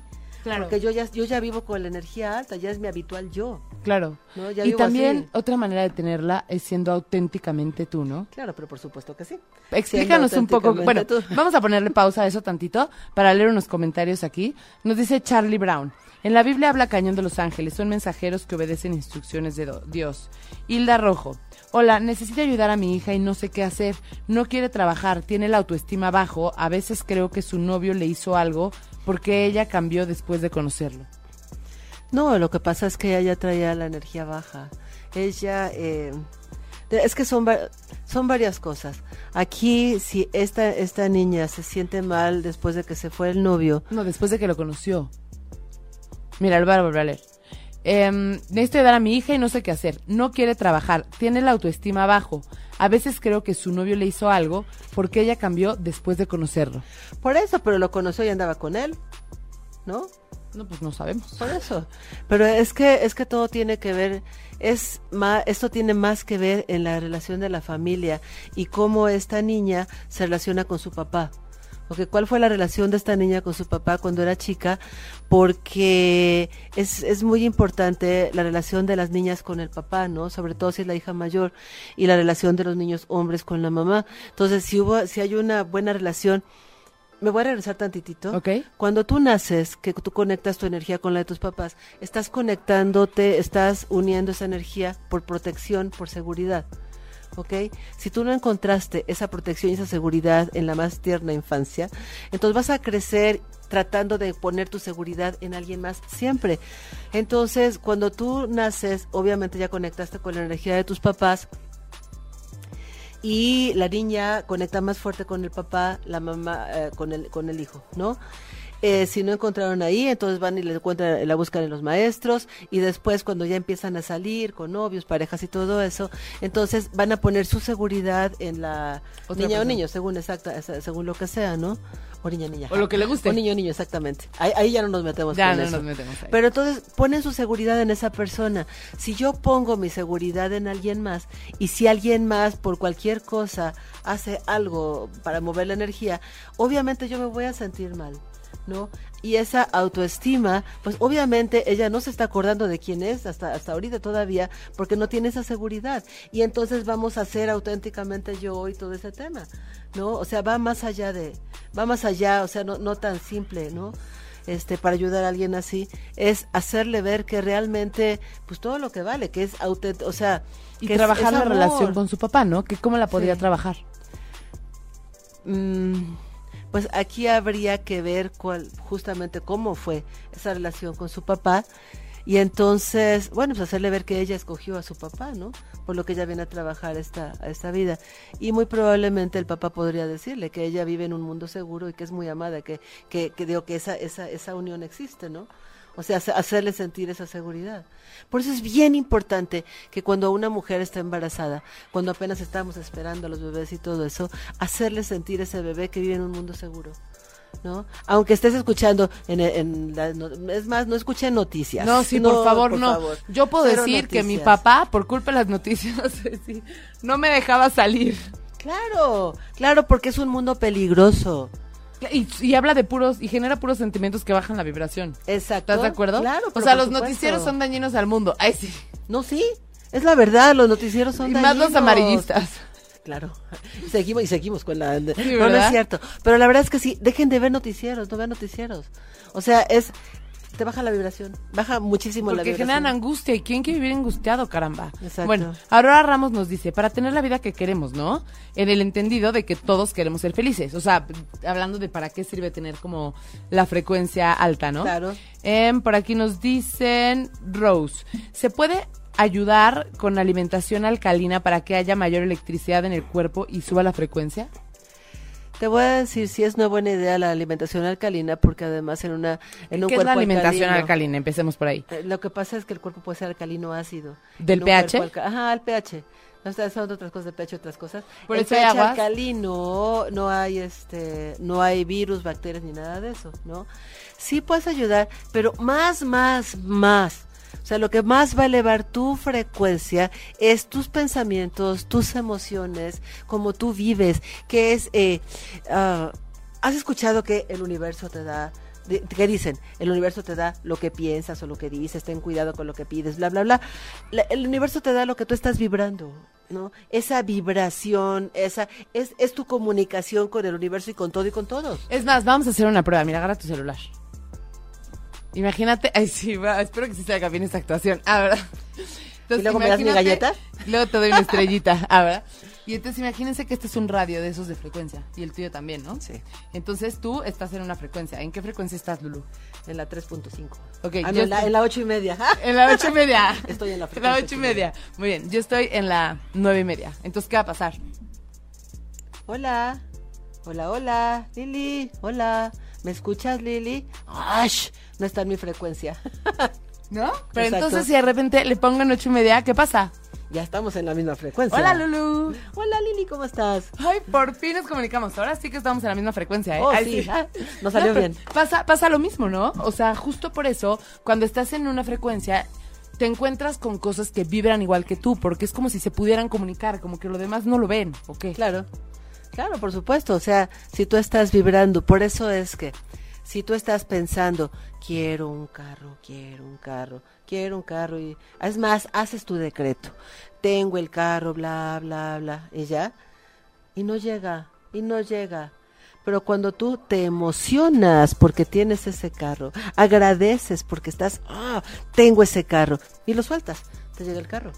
Claro. Porque yo ya, yo ya vivo con la energía alta, ya es mi habitual yo. Claro. No, ya y vivo también así. otra manera de tenerla es siendo auténticamente tú, ¿no? Claro, pero por supuesto que sí. Explícanos un poco. Bueno, tú. vamos a ponerle pausa a eso tantito para leer unos comentarios aquí. Nos dice Charlie Brown. En la Biblia habla cañón de los ángeles. Son mensajeros que obedecen instrucciones de Dios. Hilda Rojo. Hola, necesito ayudar a mi hija y no sé qué hacer. No quiere trabajar, tiene la autoestima bajo. A veces creo que su novio le hizo algo porque ella cambió después de conocerlo. No, lo que pasa es que ella traía la energía baja. Ella, eh, es que son, son varias cosas. Aquí, si esta, esta niña se siente mal después de que se fue el novio, No, después de que lo conoció. Mira, a volver a leer. Em, necesito ayudar a mi hija y no sé qué hacer. No quiere trabajar, tiene la autoestima bajo. A veces creo que su novio le hizo algo porque ella cambió después de conocerlo. por eso, pero lo conoció y andaba con él, ¿no? No, pues no sabemos. Por eso. Pero es que es que todo tiene que ver es más esto tiene más que ver en la relación de la familia y cómo esta niña se relaciona con su papá. Ok, ¿cuál fue la relación de esta niña con su papá cuando era chica? Porque es, es muy importante la relación de las niñas con el papá, ¿no? Sobre todo si es la hija mayor y la relación de los niños hombres con la mamá. Entonces, si hubo, si hay una buena relación, me voy a regresar tantitito. Ok. Cuando tú naces, que tú conectas tu energía con la de tus papás, estás conectándote, estás uniendo esa energía por protección, por seguridad. ¿Ok? Si tú no encontraste esa protección y esa seguridad en la más tierna infancia, entonces vas a crecer tratando de poner tu seguridad en alguien más siempre. Entonces, cuando tú naces, obviamente ya conectaste con la energía de tus papás, y la niña conecta más fuerte con el papá, la mamá eh, con el con el hijo, ¿no? Eh, si no encontraron ahí, entonces van y le encuentran, la buscan en los maestros y después cuando ya empiezan a salir con novios, parejas y todo eso, entonces van a poner su seguridad en la Otra niña o niño, según exacta, según lo que sea, ¿no? O niña, niña. O lo que le guste. O niño, niño, exactamente. Ahí, ahí ya no nos metemos Ya con no eso. nos metemos ahí. Pero entonces ponen su seguridad en esa persona. Si yo pongo mi seguridad en alguien más y si alguien más por cualquier cosa hace algo para mover la energía, obviamente yo me voy a sentir mal, ¿no? Y esa autoestima, pues obviamente ella no se está acordando de quién es hasta, hasta ahorita todavía porque no tiene esa seguridad. Y entonces vamos a hacer auténticamente yo hoy todo ese tema, ¿no? O sea, va más allá de, va más allá, o sea, no, no tan simple, ¿no? este para ayudar a alguien así es hacerle ver que realmente pues todo lo que vale que es auténtico o sea Y que es- trabajar es la amor. relación con su papá, ¿no? Que cómo la podría Sí. trabajar. Mm, pues aquí habría que ver cuál justamente cómo fue esa relación con su papá. Y entonces bueno pues hacerle ver que ella escogió a su papá no por lo que ella viene a trabajar esta a esta vida. Y muy probablemente el papá podría decirle que ella vive en un mundo seguro y que es muy amada que que, que digo que esa esa esa unión existe no o sea, hace- hacerle sentir esa seguridad. Por eso es bien importante que cuando una mujer está embarazada, cuando apenas estamos esperando a los bebés y todo eso, hacerle sentir ese bebé que vive en un mundo seguro. ¿No? Aunque estés escuchando en, en la no- es más, no escuchen noticias. No, sí, por favor, por no. favor. Yo puedo Cero decir que mi papá, por culpa de las noticias, no me dejaba salir. Claro, claro, porque es un mundo peligroso. Y, y habla de puros, y genera puros sentimientos que bajan la vibración. Exacto. ¿Estás de acuerdo? Claro, O sea, los supuesto. noticieros son dañinos al mundo. Ay, sí. No, sí, es la verdad, los noticieros son y más los amarillistas. Claro. Y seguimos y seguimos con la no, es cierto, pero la verdad es que sí, dejen de ver noticieros, no vean noticieros. O sea, es te baja la vibración, baja muchísimo la Porque vibración. generan angustia. ¿Y quién quiere vivir angustiado, caramba? Exacto. Bueno, Aurora Ramos nos dice, para tener la vida que queremos, ¿no? En el entendido de que todos queremos ser felices. O sea, hablando de para qué sirve tener como la frecuencia alta, ¿no? Claro. Em, por aquí nos dicen, Rose, ¿se puede ayudar con alimentación alcalina para que haya mayor electricidad en el cuerpo y suba la frecuencia? Te voy a decir si es una buena idea la alimentación alcalina porque además en una en un ¿Qué es la alimentación alcalino- alcalina? Empecemos por ahí. Eh, Lo que pasa es que el cuerpo puede ser alcalino ácido. ¿Del pH? Ajá, el pH. No está son otras cosas de pH, otras cosas. Por el eso pH aguas. alcalino no hay este, no hay virus, bacterias ni nada de eso, ¿no? Sí puedes ayudar, pero más, más, más. O sea, lo que más va a elevar tu frecuencia es tus pensamientos, tus emociones, como tú vives, que es, eh, ah, ¿has escuchado que el universo te da, ¿qué dicen? El universo te da lo que piensas o lo que dices, ten cuidado con lo que pides, bla, bla, bla. La- el universo te da lo que tú estás vibrando, ¿no? Esa vibración, esa, es, es tu comunicación con el universo y con todo y con todos. Es más, vamos a hacer una prueba. Mira, agarra tu celular. Imagínate, ay sí, va, espero que sí salga bien esta actuación. Ah, ¿verdad? Entonces, ¿Y luego me das mi galleta? Luego te doy una estrellita, ah, ¿verdad? Y entonces imagínense que este es un radio de esos de frecuencia y el tuyo también, ¿no? Sí. Entonces tú estás en una frecuencia. ¿En qué frecuencia estás, Lulu? En la 3.5. Ok, Ah, no, yo en, la, en la ocho y media. En la ocho y media. Estoy en la En la frecuencia ocho y media. Muy bien, yo estoy en la nueve y media. Entonces, ¿qué va a pasar? Hola, hola, hola, Lili, hola. ¿Me escuchas, Lili? ¡Ash! No está en mi frecuencia. ¿No? Pero Exacto. entonces si de repente le pongo en ocho y media, ¿qué pasa? ya estamos en la misma frecuencia. Hola, Lulu. Hola, Lili, ¿cómo estás? Ay, por fin nos comunicamos. Ahora sí que estamos en la misma frecuencia, ¿eh? Oh, Ay, sí. Nos salió bien. Pasa, pasa lo mismo, ¿no? O sea, justo por eso, cuando estás en una frecuencia, te encuentras con cosas que vibran igual que tú, porque es como si se pudieran comunicar, como que lo demás no lo ven, ¿o qué? Claro, claro, por supuesto. O sea, si tú estás vibrando, por eso es que si tú estás pensando, quiero un carro, quiero un carro, quiero un carro, y es más, haces tu decreto, tengo el carro, bla, bla, bla, y ya, y no llega, y no llega. Pero cuando tú te emocionas porque tienes ese carro, agradeces porque estás, ah, tengo ese carro, y lo sueltas, te llega el carro.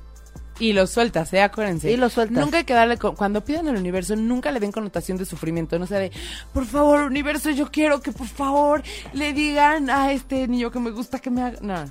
Y lo sueltas, ¿eh? Acuérdense. Y lo sueltas. Nunca hay que darle, co- cuando pidan al universo, nunca le den connotación de sufrimiento. No sea de, por favor, universo, yo quiero que por favor le digan a este niño que me gusta que me haga. No.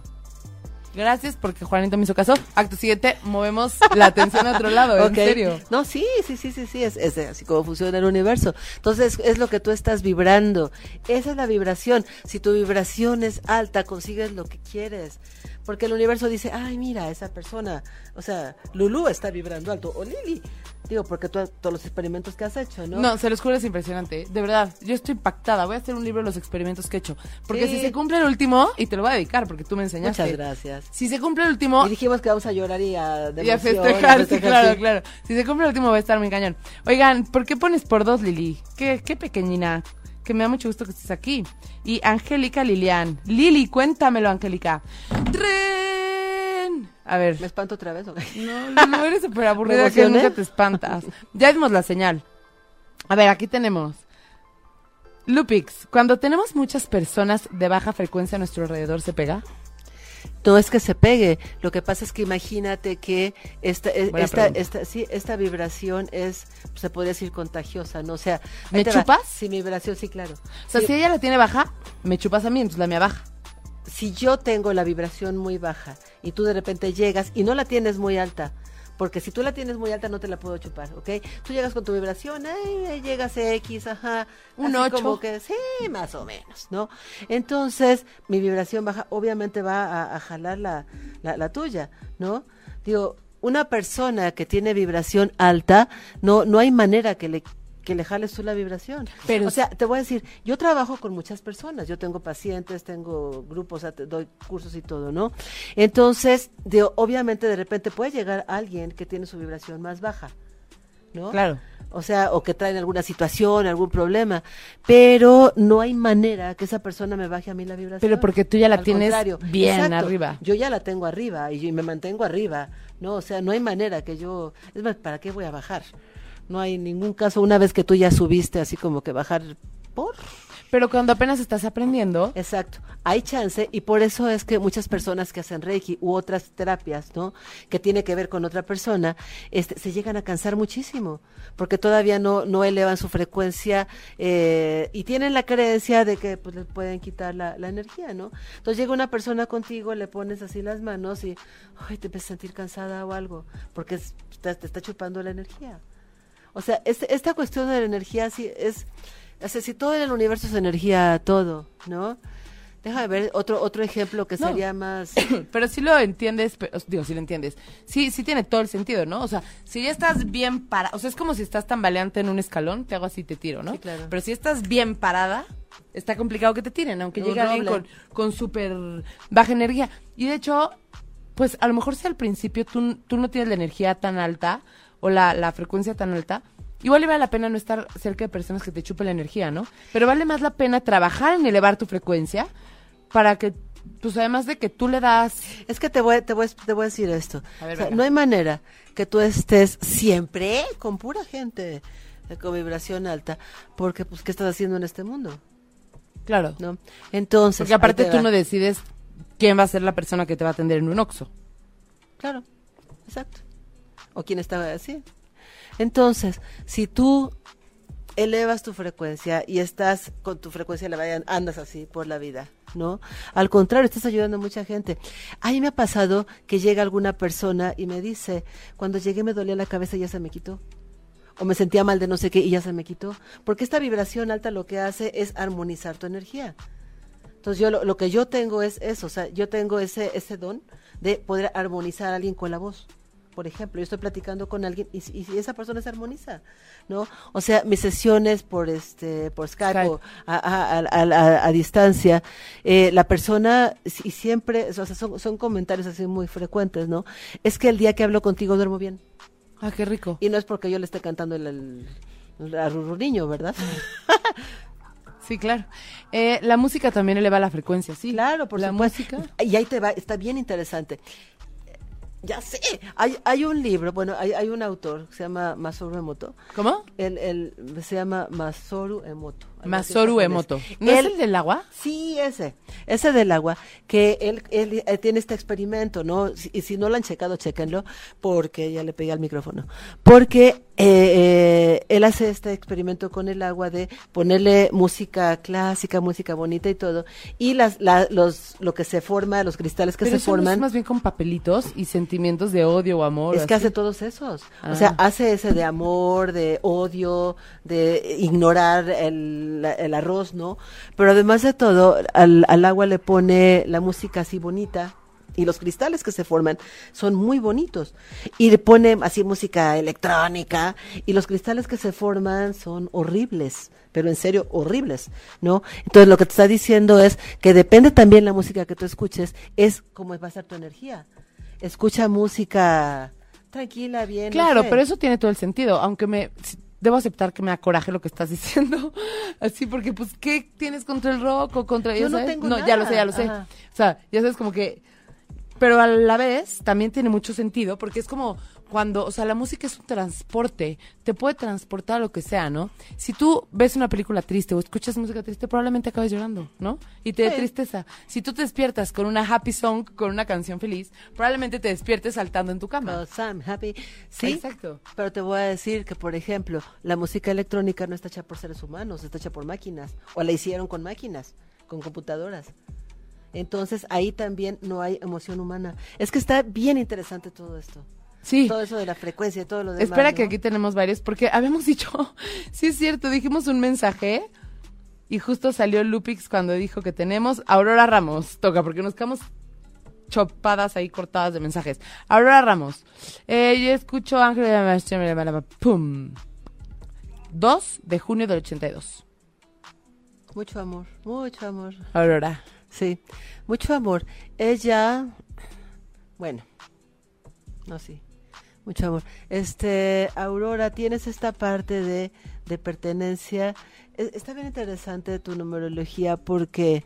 Gracias porque Juanito me hizo caso. Acto siguiente, movemos la atención a otro lado, en serio. No, sí, sí, sí, sí, sí, es, es así como funciona el universo. Entonces, es lo que tú estás vibrando. Esa es la vibración. Si tu vibración es alta, consigues lo que quieres. Porque el universo dice, ay, mira, esa persona, o sea, Lulu está vibrando alto, o Lili. Digo, porque tú- todos los experimentos que has hecho, ¿no? No, se los juro, es impresionante. De verdad, yo estoy impactada. Voy a hacer un libro de los experimentos que he hecho. Porque Sí. si se cumple el último, y te lo voy a dedicar porque tú me enseñaste. Muchas gracias. Si se cumple el último, Y dijimos que vamos a llorar y a, de y a festejar, a sí, claro, sí. claro. Si se cumple el último va a estar muy cañón. Oigan, ¿por qué pones por dos, Lili? Qué, qué pequeñina. Que me da mucho gusto que estés aquí. Y Angélica Lilian. Lili, cuéntamelo, Angélica. ¡Tren! A ver. ¿Me espanto otra vez? o qué? No, no, no, eres súper aburrida ¿Me que nunca te espantas. Ya dimos la señal. A ver, aquí tenemos. Lupix, cuando tenemos muchas personas de baja frecuencia a nuestro alrededor, ¿se pega? No es que se pegue, lo que pasa es que imagínate que esta, Buena esta, esta, sí, esta vibración es, se podría decir contagiosa, ¿no? O sea, ¿Me te va. chupas? Sí, mi vibración, sí, claro. O sea, Sí, si ella la tiene baja, me chupas a mí, entonces la mía baja. si yo tengo la vibración muy baja y tú de repente llegas y no la tienes muy alta, porque si tú la tienes muy alta no te la puedo chupar, ¿ok? Tú llegas con tu vibración, ay, llegas X, ajá. Un así ocho. como que, sí, más o menos, ¿no? Entonces, mi vibración baja obviamente va a, a jalar la, la, la tuya, ¿no? Digo, una persona que tiene vibración alta, no, no hay manera que le que le jales tú la vibración. Pero- o sea, te voy a decir, yo trabajo con muchas personas, yo tengo pacientes, tengo grupos, doy cursos y todo, ¿no? Entonces, de, obviamente de repente puede llegar alguien que tiene su vibración más baja, ¿no? Claro. O sea, o que traen alguna situación, algún problema, pero no hay manera que esa persona me baje a mí la vibración. Pero porque tú ya la Al tienes contrario. bien Exacto. arriba. Yo ya la tengo arriba y me mantengo arriba, ¿no? O sea, no hay manera que yo, es más, ¿para qué voy a bajar? No hay ningún caso una vez que tú ya subiste así como que bajar por Pero cuando apenas estás aprendiendo, Exacto, hay chance y por eso es que muchas personas que hacen Reiki u otras terapias, ¿no? Que tiene que ver con otra persona, este, se llegan a cansar muchísimo porque todavía no, no elevan su frecuencia eh, y tienen la creencia de que pues les pueden quitar la, la energía, ¿no? Entonces llega una persona contigo, le pones así las manos y ay, te empiezas a sentir cansada o algo porque te está chupando la energía. O sea, este- esta cuestión de la energía sí es, o sea, si todo en el universo es energía, todo, ¿no? Déjame ver otro otro ejemplo que No. sería más. pero sí lo entiendes, pero, digo, sí lo entiendes. Sí, sí tiene todo el sentido, ¿no? O sea, si ya estás bien parada, o sea, es como si estás tambaleante en un escalón, te hago así y te tiro, ¿no? Sí, claro. Pero si estás bien parada, está complicado que te tiren, aunque Un llegue alguien con, con súper baja energía. Y de hecho, pues a lo mejor si al principio tú, tú no tienes la energía tan alta o la, la frecuencia tan alta, igual le vale la pena no estar cerca de personas que te chupen la energía, ¿no? Pero vale más la pena trabajar en elevar tu frecuencia para que, pues además de que tú le das... Es que te voy, te voy, te voy a decir esto. A ver, O sea, venga. no hay manera que tú estés siempre con pura gente eh, con vibración alta, porque pues qué estás haciendo en este mundo, Claro. ¿no? Entonces, Porque aparte tú no decides quién va a ser la persona que te va a atender en un Oxxo. Claro, exacto. O quien está así. Entonces, si tú elevas tu frecuencia y estás con tu frecuencia elevada, andas así por la vida, ¿no? Al contrario, estás ayudando a mucha gente. A mí me ha pasado que llega alguna persona y me dice, cuando llegué me dolía la cabeza y ya se me quitó. O me sentía mal de no sé qué y ya se me quitó. Porque esta vibración alta lo que hace es armonizar tu energía. Entonces yo lo, lo que yo tengo es eso, o sea, yo tengo ese ese don de poder armonizar a alguien con la voz. Por ejemplo, yo estoy platicando con alguien y, y esa persona se armoniza, ¿no? O sea, mis sesiones por este por Skype, Skype. o a, a- a- a- a- a distancia, eh, la persona y siempre, o sea, son, son comentarios así muy frecuentes, ¿no? Es que el día que hablo contigo duermo bien Ah, qué rico. y no es porque yo le esté cantando el, el, el niño, ¿verdad? Sí, claro. Eh, la música también eleva la frecuencia, sí. Claro, por la supuesto. música. Y ahí te va, está bien interesante. Ya sé, hay, hay un libro, bueno, hay, hay un autor que se llama Masoru Emoto. ¿Cómo? El, el, se llama Masoru Emoto. Masoru Emoto. japonés. ¿No es el del agua? Sí, ese, ese del agua, que él, él, eh, tiene este experimento, ¿no? Si- y si no lo han checado, chéquenlo, porque ya le pegué al micrófono. Porque eh, eh, él hace este experimento con el agua de ponerle música clásica, música bonita y todo, y las, la- los, lo que se forma, los cristales que Pero se eso no forman. es más bien con papelitos y sentimientos de odio o amor. Es que hace todos esos. Ah. O sea, hace ese de amor, de odio, de ignorar el, la- el arroz, ¿no? Pero además de todo, al, al agua le pone la música así bonita, Y los cristales que se forman son muy bonitos. Y le pone así música electrónica y los cristales que se forman son horribles, pero en serio horribles, ¿no? Entonces lo que te está diciendo es que depende también la música que tú escuches, es cómo va a ser tu energía. Escucha música tranquila, bien. no Claro, sé. pero eso tiene todo el sentido, aunque me si- debo aceptar que me acoraje lo que estás diciendo, así porque pues qué tienes contra el rock o contra Yo no sabes? tengo ya lo nada, sé, ya lo sé. ajá. O sea, ya sabes como que pero a la vez también tiene mucho sentido porque es como cuando, o sea, la música es un transporte, te puede transportar a lo que sea, ¿no? Si tú ves una película triste o escuchas música triste, probablemente acabes llorando, ¿no? Y te dé Sí. tristeza. Si tú te despiertas con una happy song, con una canción feliz, probablemente te despiertes saltando en tu cama. I'm happy. Sí, Exacto. pero te voy a decir que, por ejemplo, la música electrónica no está hecha por seres humanos, está hecha por máquinas. O la hicieron con máquinas, con computadoras. Entonces ahí también no hay emoción humana. Es que está bien interesante todo esto. Sí. Todo eso de la frecuencia todo lo demás. Espera que aquí tenemos varios, porque habíamos dicho, sí es cierto, dijimos un mensaje y justo salió Lupix cuando dijo que tenemos Aurora Ramos. Toca, porque nos quedamos chopadas ahí cortadas de mensajes. Aurora Ramos. Eh, yo escucho Ángel Pum. 2 de junio del 82. Mucho amor, mucho amor. Aurora. Sí, mucho amor. Ella, bueno, no, sí, mucho amor. Este, Aurora, tienes esta parte de, de pertenencia. E- Está bien interesante tu numerología porque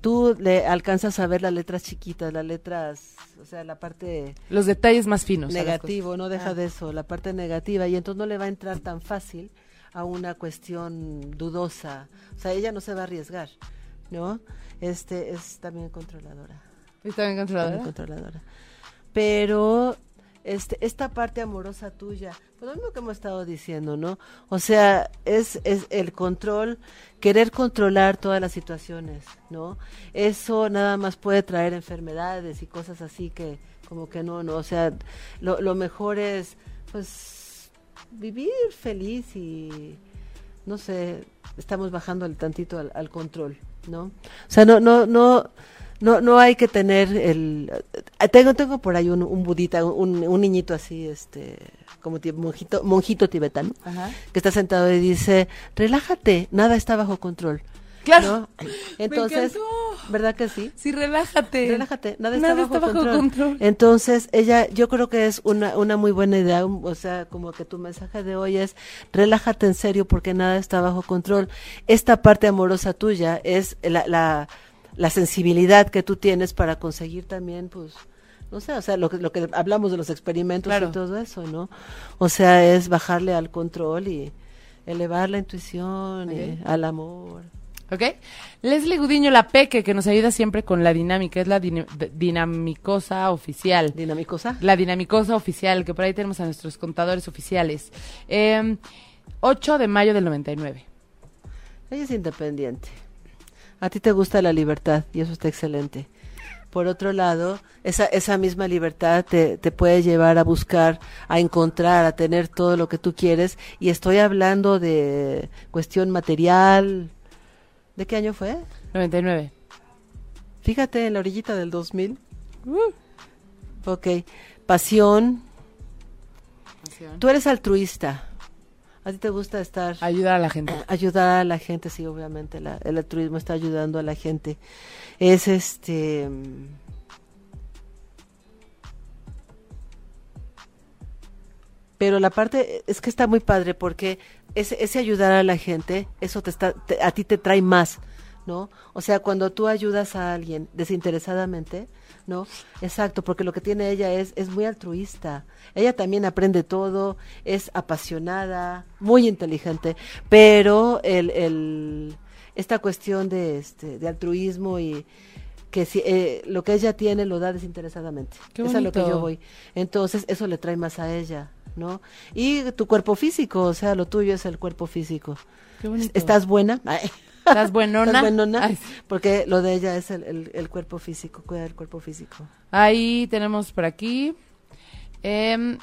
tú le alcanzas a ver las letras chiquitas, las letras, o sea, la parte Los detalles más finos. negativo, no deja Ah. de eso, la parte negativa, y entonces no le va a entrar tan fácil a una cuestión dudosa. O sea, ella no se va a arriesgar, ¿no? Este es también controladora. ¿Está bien controladora? también controladora. Pero este, esta parte amorosa tuya, pues lo mismo que hemos estado diciendo, ¿no? O sea, es, es el control, querer controlar todas las situaciones, ¿no? Eso nada más puede traer enfermedades y cosas así que como que no, no, o sea, lo, lo mejor es, pues, vivir feliz y, no sé, estamos bajando el tantito al, al control, ¿no? O sea, no, no, no, no, no hay que tener el, eh, tengo, tengo por ahí un, un budita, un, un niñito así, este, como monjito, monjito tibetano, Ajá. que está sentado y dice, relájate, nada está bajo control. Claro. ¿no? Entonces. ¿verdad que sí? Sí, relájate. Relájate, nada, Nada está, bajo, está bajo control. control. Entonces, ella, yo creo que es una, una muy buena idea, un- o sea, como que tu mensaje de hoy es, relájate en serio porque nada está bajo control. Esta parte amorosa tuya es la, la, la sensibilidad que tú tienes para conseguir también, pues, no sé, o sea, lo que, lo que hablamos de los experimentos Claro. y todo eso, ¿no? O sea, es bajarle al control y elevar la intuición y al amor. ¿Ok? Leslie Gudiño La Peque, que nos ayuda siempre con la dinámica, es la dina- d- dinamicosa oficial. Dinámicosa. La dinamicosa oficial, que por ahí tenemos a nuestros contadores oficiales. Eh, 8 de mayo del 99. Ella es independiente. A ti te gusta la libertad y eso está excelente. Por otro lado, esa, esa misma libertad te, te puede llevar a buscar, a encontrar, a tener todo lo que tú quieres. Y estoy hablando de cuestión material. ¿De qué año fue? 99. Fíjate, en la orillita del 2000. Ok. Pasión. Tú eres altruista. A ti te gusta estar Ayudar a la gente. ayudar a la gente, sí, obviamente, la- el altruismo está ayudando a la gente. Es este... Pero la parte es que está muy padre porque ese, ese ayudar a la gente, eso te está, te- a ti te trae más, ¿no? O sea, cuando tú ayudas a alguien desinteresadamente, ¿no? Exacto, porque lo que tiene ella es, es muy altruista. Ella también aprende todo, es apasionada, muy inteligente, pero el, el, esta cuestión de, este, de altruismo y que si, eh, lo que ella tiene lo da desinteresadamente. Qué es a lo que yo voy. Entonces, eso le trae más a ella, ¿no? Y tu cuerpo físico, o sea, lo tuyo es el cuerpo físico. Qué. ¿Estás buena? Ay. ¿Estás buenona? ¿Estás buenona? Ay. Porque lo de ella es el, el, el cuerpo físico, cuida del cuerpo físico. Ahí tenemos por aquí. em.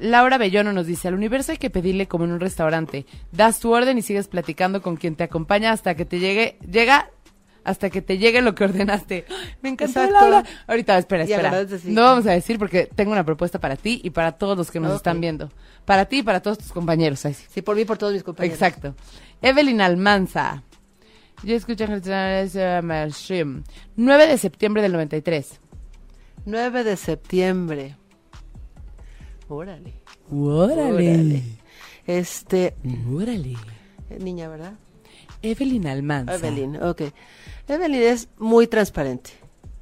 Laura Bellono nos dice, al universo hay que pedirle como en un restaurante. Das tu orden y sigues platicando con quien te acompaña hasta que te llegue, llega hasta que te llegue lo que ordenaste. Me encantó. Laura. Ahorita, espera, Y espera. No vamos a decir porque tengo una propuesta para ti y para todos los que nos están viendo. Para ti y para todos tus compañeros. Sí. Sí, por mí, por todos mis compañeros. Exacto. Evelyn Almanza. Yo escucho en el 9 de septiembre del 93. 9 de septiembre. Órale. Órale. Este, Órale. eh, niña, ¿verdad? Evelyn Almanza. Evelyn, ok. Evelyn es muy transparente,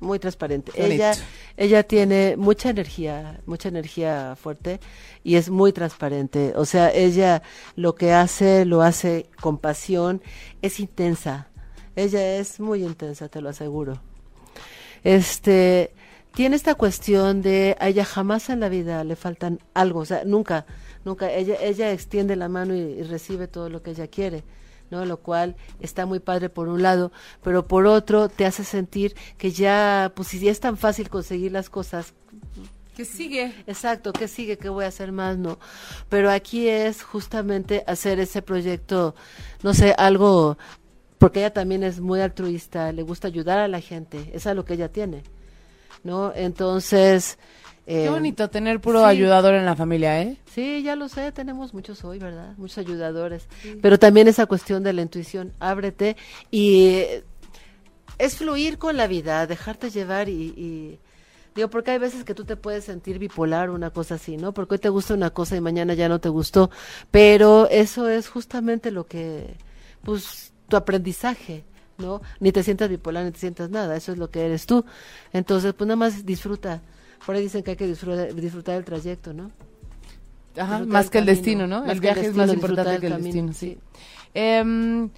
muy transparente. Bonito. Ella, ella tiene mucha energía, mucha energía fuerte y es muy transparente. O sea, ella lo que hace, lo hace con pasión, es intensa. Ella es muy intensa, te lo aseguro. Este, tiene esta cuestión de a ella jamás en la vida le faltan algo, o sea, nunca, nunca, ella, ella extiende la mano y, y recibe todo lo que ella quiere. ¿No? Lo cual está muy padre por un lado, pero por otro te hace sentir que ya, pues si ya es tan fácil conseguir las cosas, ¿Qué sigue? Exacto, ¿qué sigue? ¿Qué voy a hacer más? No. Pero aquí es justamente hacer ese proyecto, no sé, algo, porque ella también es muy altruista, le gusta ayudar a la gente, es lo que ella tiene, ¿no? Entonces... Qué eh, bonito tener puro sí. ayudador en la familia, ¿eh? Sí, ya lo sé, tenemos muchos hoy, ¿verdad? Muchos ayudadores. Pero también esa cuestión de la intuición, ábrete y eh, es fluir con la vida, dejarte llevar y, y- digo, porque hay veces que tú te puedes sentir bipolar o una cosa así, ¿no? Porque hoy te gusta una cosa y mañana ya no te gustó, pero eso es justamente lo que, pues, tu aprendizaje. ¿no? Ni te sientas bipolar, ni te sientas nada, eso es lo que eres tú. Entonces, pues nada más disfruta. Por ahí dicen que hay que disfrutar, disfrutar el trayecto, ¿no? Ajá, Disfrutar más el que el camino, destino, ¿no? el viaje es más importante que el camino, destino, sí. Em,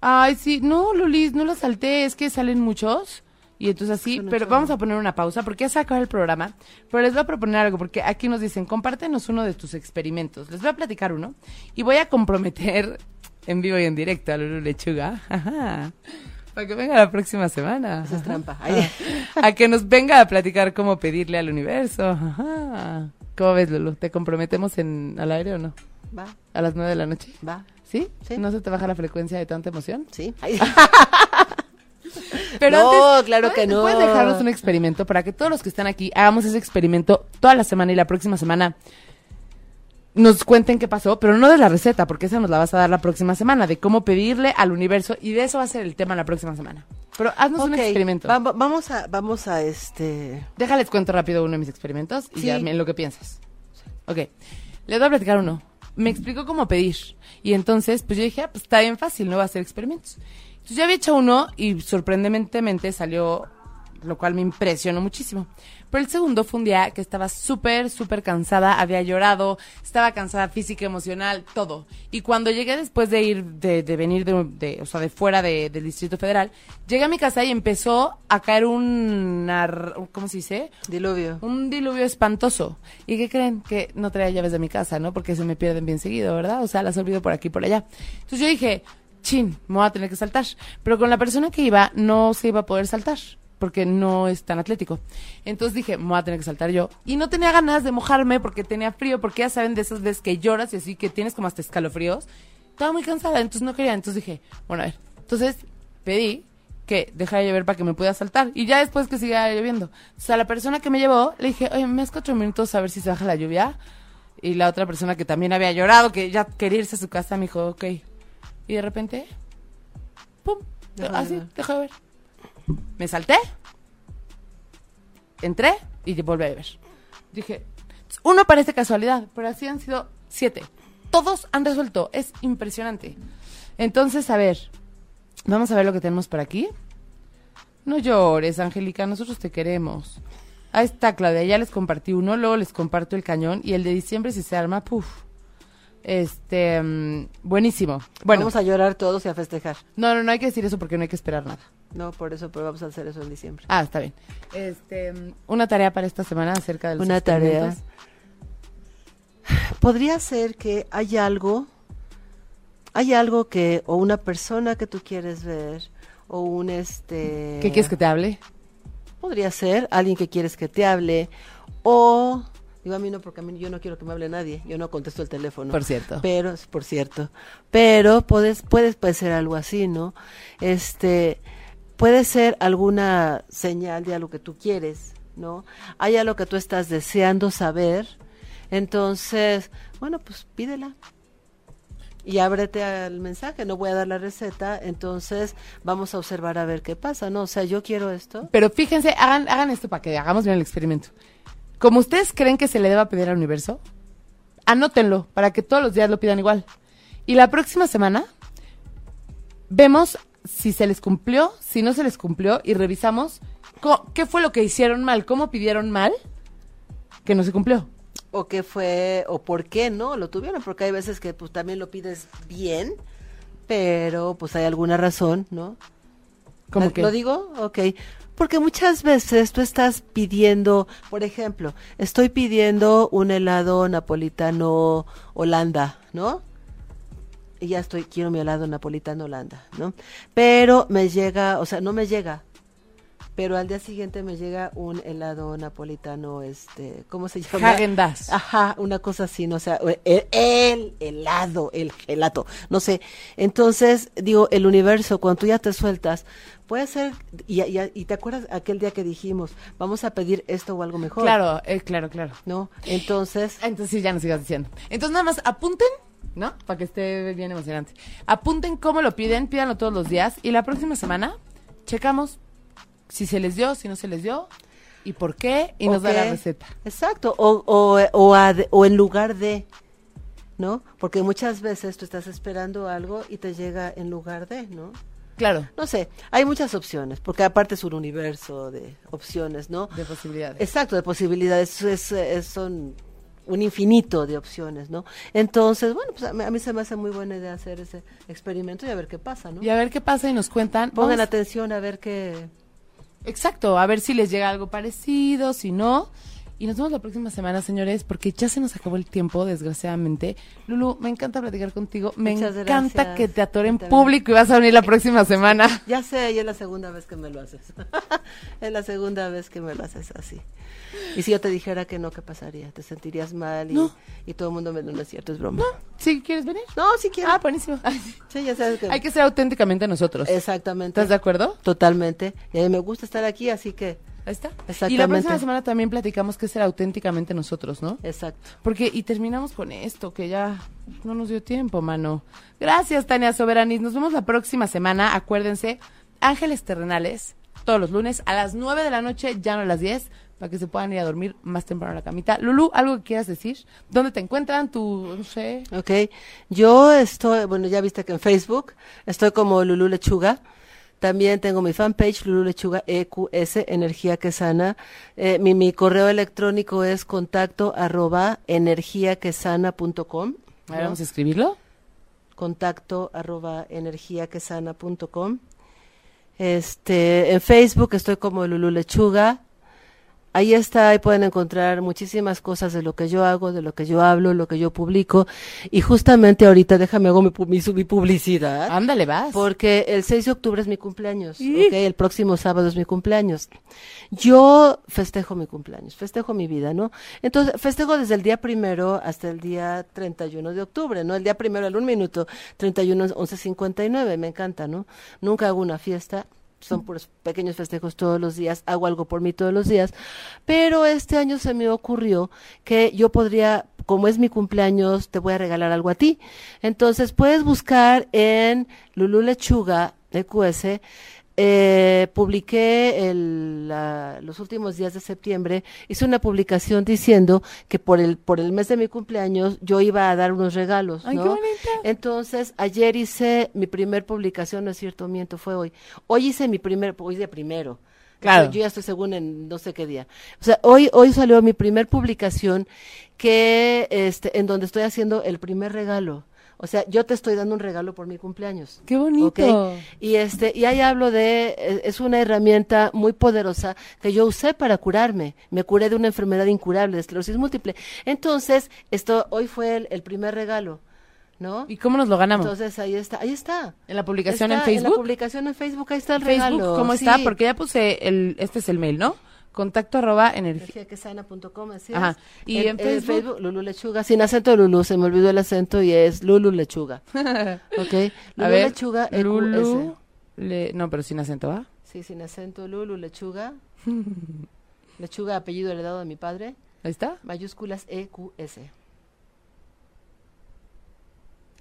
ay, sí, no, Lulis, no lo salté, es que salen muchos. Y entonces así, pero vamos a poner una pausa porque ya se acaba el programa. Pero les voy a proponer algo, porque aquí nos dicen, compártenos uno de tus experimentos. Les voy a platicar uno y voy a comprometer en vivo y en directo a Lulu Lechuga. Ajá. Para que venga la próxima semana. Esa es trampa. A que nos venga a platicar cómo pedirle al universo. Ajá. ¿Cómo ves, Lulu? ¿Te comprometemos en, al aire o no? Va, A las nueve de la noche. va, ¿Sí? Sí. ¿No se te baja la frecuencia de tanta emoción? sí. Pero No, antes, claro que ¿puedes- no. ¿Puedes dejarnos un experimento para que todos los que están aquí hagamos ese experimento toda la semana y la próxima semana nos cuenten qué pasó, pero no de la receta, porque esa nos la vas a dar la próxima semana, de cómo pedirle al universo y de eso va a ser el tema la próxima semana. Pero haznos un experimento. va- va- vamos a, vamos a este. Déjales cuento rápido uno de mis experimentos y Sí. ya en lo que piensas. Ok, les voy a platicar uno. Me explicó cómo pedir. Y entonces, pues yo dije, ah, pues está bien fácil, no va a hacer experimentos. Entonces yo había hecho uno y sorprendentemente salió, lo cual me impresionó muchísimo. Pero el segundo fue un día que estaba súper, súper cansada, había llorado, estaba cansada física, emocional, todo. Y cuando llegué después de ir, de, de venir de, de- o sea, de fuera de- del Distrito Federal, llegué a mi casa y empezó a caer un, ¿cómo se dice? Diluvio. un diluvio espantoso. ¿Y qué creen? Que no traía llaves de mi casa, ¿no? Porque se me pierden bien seguido, ¿verdad? O sea, las olvido por aquí y por allá. Entonces yo dije, chin, me voy a tener que saltar. Pero con la persona que iba, no se iba a poder saltar. Porque no es tan atlético. Entonces dije, me voy a tener que saltar yo. Y no tenía ganas de mojarme porque tenía frío, porque ya saben de esas veces que lloras y así que tienes como hasta escalofríos. Estaba muy cansada, entonces no quería. Entonces dije, bueno, a ver. Entonces pedí que dejara de llover para que me pudiera saltar. Y ya después que siguiera lloviendo. O sea, la persona que me llevó, le dije, oye, me das cuatro minutos a ver si se baja la lluvia. Y la otra persona que también había llorado, que ya quería irse a su casa, me dijo, ok. Y de repente, pum, así, dejó de ver. Me salté, entré y volví a ver. Dije, uno parece casualidad, pero así han sido siete. Todos han resuelto, es impresionante. Entonces, a ver, vamos a ver lo que tenemos por aquí. No llores, Angélica, nosotros te queremos. Ahí está, Claudia, ya les compartí uno, luego les comparto el cañón y el de diciembre si se arma, puf. Este, mm, buenísimo. Bueno, Vamos a llorar todos y a festejar. no, no, no hay que decir eso porque no hay que esperar nada. No, por eso, pero vamos a hacer eso en diciembre. Ah, está bien. Este, mm, una tarea para esta semana acerca de los Una tarea. Podría ser que hay algo, hay algo que, o una persona que tú quieres ver, o un este. ¿Qué quieres que te hable? Podría ser alguien que quieres que te hable, o. Digo a mí no, porque a mí yo no quiero que me hable nadie, yo no contesto el teléfono. Por cierto. Pero, por cierto, pero puedes, puedes, puede ser algo así, ¿no? Este, puede ser alguna señal de algo que tú quieres, ¿no? Hay algo que tú estás deseando saber, entonces, bueno, pues pídela. Y ábrete al mensaje, no voy a dar la receta, entonces vamos a observar a ver qué pasa, ¿no? O sea, yo quiero esto. Pero fíjense, hagan, hagan esto para que hagamos bien el experimento. Como ustedes creen que se le deba pedir al universo, anótenlo para que todos los días lo pidan igual. Y la próxima semana vemos si se les cumplió, si no se les cumplió y revisamos qué fue lo que hicieron mal, cómo pidieron mal que no se cumplió. o qué fue o por qué no lo tuvieron porque hay veces que pues también lo pides bien pero pues hay alguna razón no Como ¿Lo- que lo digo ok porque muchas veces tú estás pidiendo por ejemplo estoy pidiendo un helado napolitano Holanda no y ya estoy quiero mi helado napolitano Holanda no pero me llega o sea no me llega pero al día siguiente me llega un helado napolitano, este, ¿cómo se llama? Häagen-Dazs. Ajá, una cosa así, no o sea, el, el helado, el gelato, no sé. Entonces, digo, el universo, cuando tú ya te sueltas, puede ser, y, y- y te acuerdas aquel día que dijimos, vamos a pedir esto o algo mejor. Claro, eh, claro, claro. ¿No? Entonces, Entonces sí, ya nos sigas diciendo. Entonces nada más apunten, ¿no? Para que esté bien emocionante. Apunten cómo lo piden, pídanlo todos los días y la próxima semana checamos si se les dio, si no se les dio y por qué y nos da la receta. Exacto, o, o, o, en lugar de, ¿no? Porque muchas veces tú estás esperando algo y te llega en lugar de, ¿no? Claro, No sé, hay muchas opciones, porque aparte es un universo de opciones, ¿no? de posibilidades. Exacto, de posibilidades, es, es- son un infinito de opciones, ¿no? Entonces, bueno, pues a mí, a mí se me hace muy buena idea hacer ese experimento y a ver qué pasa, ¿no? Y a ver qué pasa y nos cuentan. Pongan Vamos- atención a ver qué... Exacto, a ver si les llega algo parecido, si no. Y nos vemos la próxima semana, señores, porque ya se nos acabó el tiempo, desgraciadamente. Lulu, me encanta platicar contigo. Me Muchas encanta gracias. que te atore en público y vas a venir la próxima semana. Ya sé, y es la segunda vez que me lo haces. es la segunda vez que me lo haces así. Y si yo te dijera que no, ¿qué pasaría? ¿Te sentirías mal? Y, No. y todo el mundo me no es cierto, es broma. ¿Sí quieres venir? No, si quiero. Ah, buenísimo. sí, ya sabes que... Hay que ser auténticamente nosotros. Exactamente. ¿Estás de acuerdo? Totalmente. Y a mí me gusta estar aquí, así que... Ahí está. Y la Exactamente. próxima semana también platicamos que es ser auténticamente nosotros, ¿no? Exacto. Porque, y terminamos con esto, que ya no nos dio tiempo, mano. Gracias, Tania Soberanis. Nos vemos la próxima semana. Acuérdense, Ángeles Terrenales, todos los lunes a las 9 de la noche, ya no a las 10, para que se puedan ir a dormir más temprano a la camita. Lulu, ¿algo que quieras decir? ¿Dónde te encuentran? Tu, no sé. Ok, yo estoy, bueno, ya viste que en Facebook estoy como Lulu Lechuga. También tengo mi fanpage, Lulu Lechuga EQS, Energía que Sana. Eh, mi, mi correo electrónico es contacto arroba energiaquesana.com. Ver, vamos a escribirlo. Contacto arroba energiaquesana.com. Este, en Facebook estoy como Lulu Lechuga. Ahí está, ahí pueden encontrar muchísimas cosas de lo que yo hago, de lo que yo hablo, lo que yo publico. Y justamente ahorita déjame hago mi, mi, mi publicidad. Ándale, vas. Porque el 6 de octubre es mi cumpleaños. ¿ok? El próximo sábado es mi cumpleaños. Yo festejo mi cumpleaños, festejo mi vida, ¿no? Entonces, festejo desde el día primero hasta el día 31 de octubre, ¿no? El día primero al un minuto, 31, 11.59, me encanta, ¿no? Nunca hago una fiesta, son puros pequeños festejos todos los días, hago algo por mí todos los días, pero este año se me ocurrió que yo podría, como es mi cumpleaños, te voy a regalar algo a ti. Entonces puedes buscar en Lulu Lechuga, EQS, eh, publiqué el, la- los últimos días de septiembre, hice una publicación diciendo que por el, por el mes de mi cumpleaños yo iba a dar unos regalos, Ay, ¿no? qué bonita. Entonces, ayer hice mi primer publicación, no es cierto, miento, fue hoy. Hoy hice mi primer, hoy de primero. Claro. Yo, yo ya estoy según en no sé qué día. O sea, hoy, hoy salió mi primer publicación que, este, en donde estoy haciendo el primer regalo. O sea, yo te estoy dando un regalo por mi cumpleaños. Qué bonito. Y este, y ahí hablo de, eh, es una herramienta muy poderosa que yo usé para curarme. Me curé de una enfermedad incurable, de esclerosis múltiple. Entonces, esto, hoy fue el, el primer regalo, ¿no? ¿Y cómo nos lo ganamos? Entonces ahí está, ahí está. ¿En la publicación Está en En la Facebook? publicación en Facebook, ahí está el Facebook, regalo. ¿cómo sí. está? Porque ya puse el, este es el mail, ¿no? Contacto arroba energía. Energiaquesana.com, así Ajá. es. ¿Y en Facebook? Lulu Lechuga, sin acento Lulu, se me olvidó el acento y es Lulu Lechuga. ¿Ok? Lulu A ver, Lechuga, EQS. Lulu, le- no, pero sin acento, ¿va? Sí, sin acento, Lulu, lechuga. lechuga, apellido heredado de mi padre. Ahí está. Mayúsculas EQS.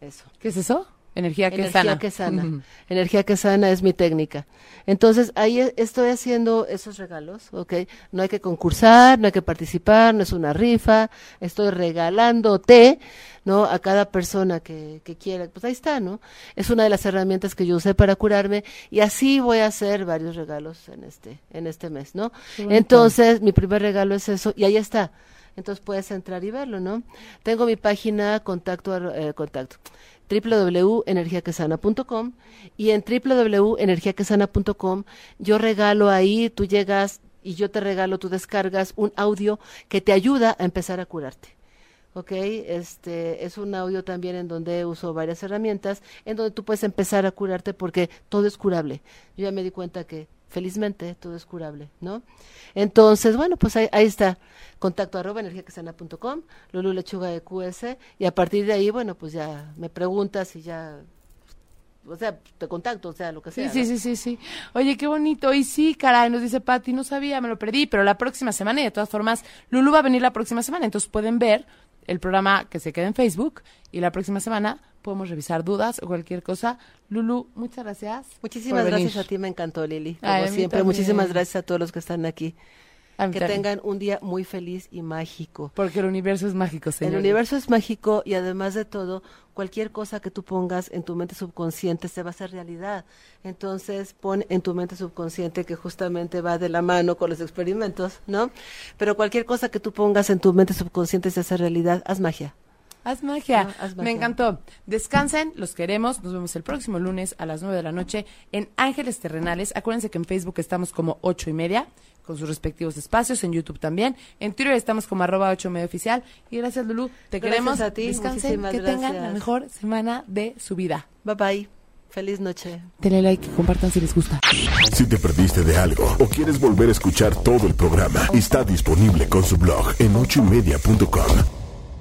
Eso. ¿Qué es eso? Energía que Energía sana. que sana. Energía que sana es mi técnica. Entonces, ahí e- estoy haciendo esos regalos, ¿ok? No hay que concursar, no hay que participar, no es una rifa. Estoy regalándote, ¿no? A cada persona que, que quiera. Pues ahí está, ¿no? Es una de las herramientas que yo usé para curarme y así voy a hacer varios regalos en este, en este mes, ¿no? Entonces, mi primer regalo es eso y ahí está. Entonces puedes entrar y verlo, ¿no? Tengo mi página contacto, eh, contacto www.energiaquesana.com y en www.energiaquesana.com yo regalo ahí, tú llegas y yo te regalo, tú descargas un audio que te ayuda a empezar a curarte. ¿ok? Este es un audio también en donde uso varias herramientas, en donde tú puedes empezar a curarte porque todo es curable. Yo ya me di cuenta que felizmente todo es curable, ¿no? Entonces, bueno, pues ahí, ahí está, contacto arroba energiaquesana.com, Lulu Lechuga de QS, y a partir de ahí, bueno, pues ya me preguntas y ya, o sea, te contacto, o sea, lo que Sí, sea. sí, ¿no? sí, sí, sí. Oye, qué bonito. Y sí, caray, nos dice Pati, no sabía, me lo perdí, pero la próxima semana, y de todas formas, Lulu va a venir la próxima semana, entonces pueden ver el programa que se queda en Facebook y la próxima semana podemos revisar dudas o cualquier cosa. Lulu, muchas gracias. Muchísimas gracias a ti, me encantó, Lili. Como Ay, siempre, muchísimas gracias a todos los que están aquí. Que también. tengan un día muy feliz y mágico. Porque el universo es mágico, señor. El universo es mágico y además de todo, cualquier cosa que tú pongas en tu mente subconsciente se va a hacer realidad. Entonces, pon en tu mente subconsciente que justamente va de la mano con los experimentos, ¿no? Pero cualquier cosa que tú pongas en tu mente subconsciente se hace realidad, haz magia. Haz magia. No, haz Me encantó. Descansen, los queremos. Nos vemos el próximo lunes a las 9 de la noche en Ángeles Terrenales. Acuérdense que en Facebook estamos como ocho y media, con sus respectivos espacios, en YouTube también. En Twitter estamos como arroba ocho y media oficial. Y gracias, Lulu. Te Gracias queremos. a ti, Descansen, muchísimas que tengan la mejor semana de su vida. Bye bye. Feliz noche. Denle like compartan si les gusta. Si te perdiste de algo o quieres volver a escuchar todo el programa, está disponible con su blog en ochoymedia.com.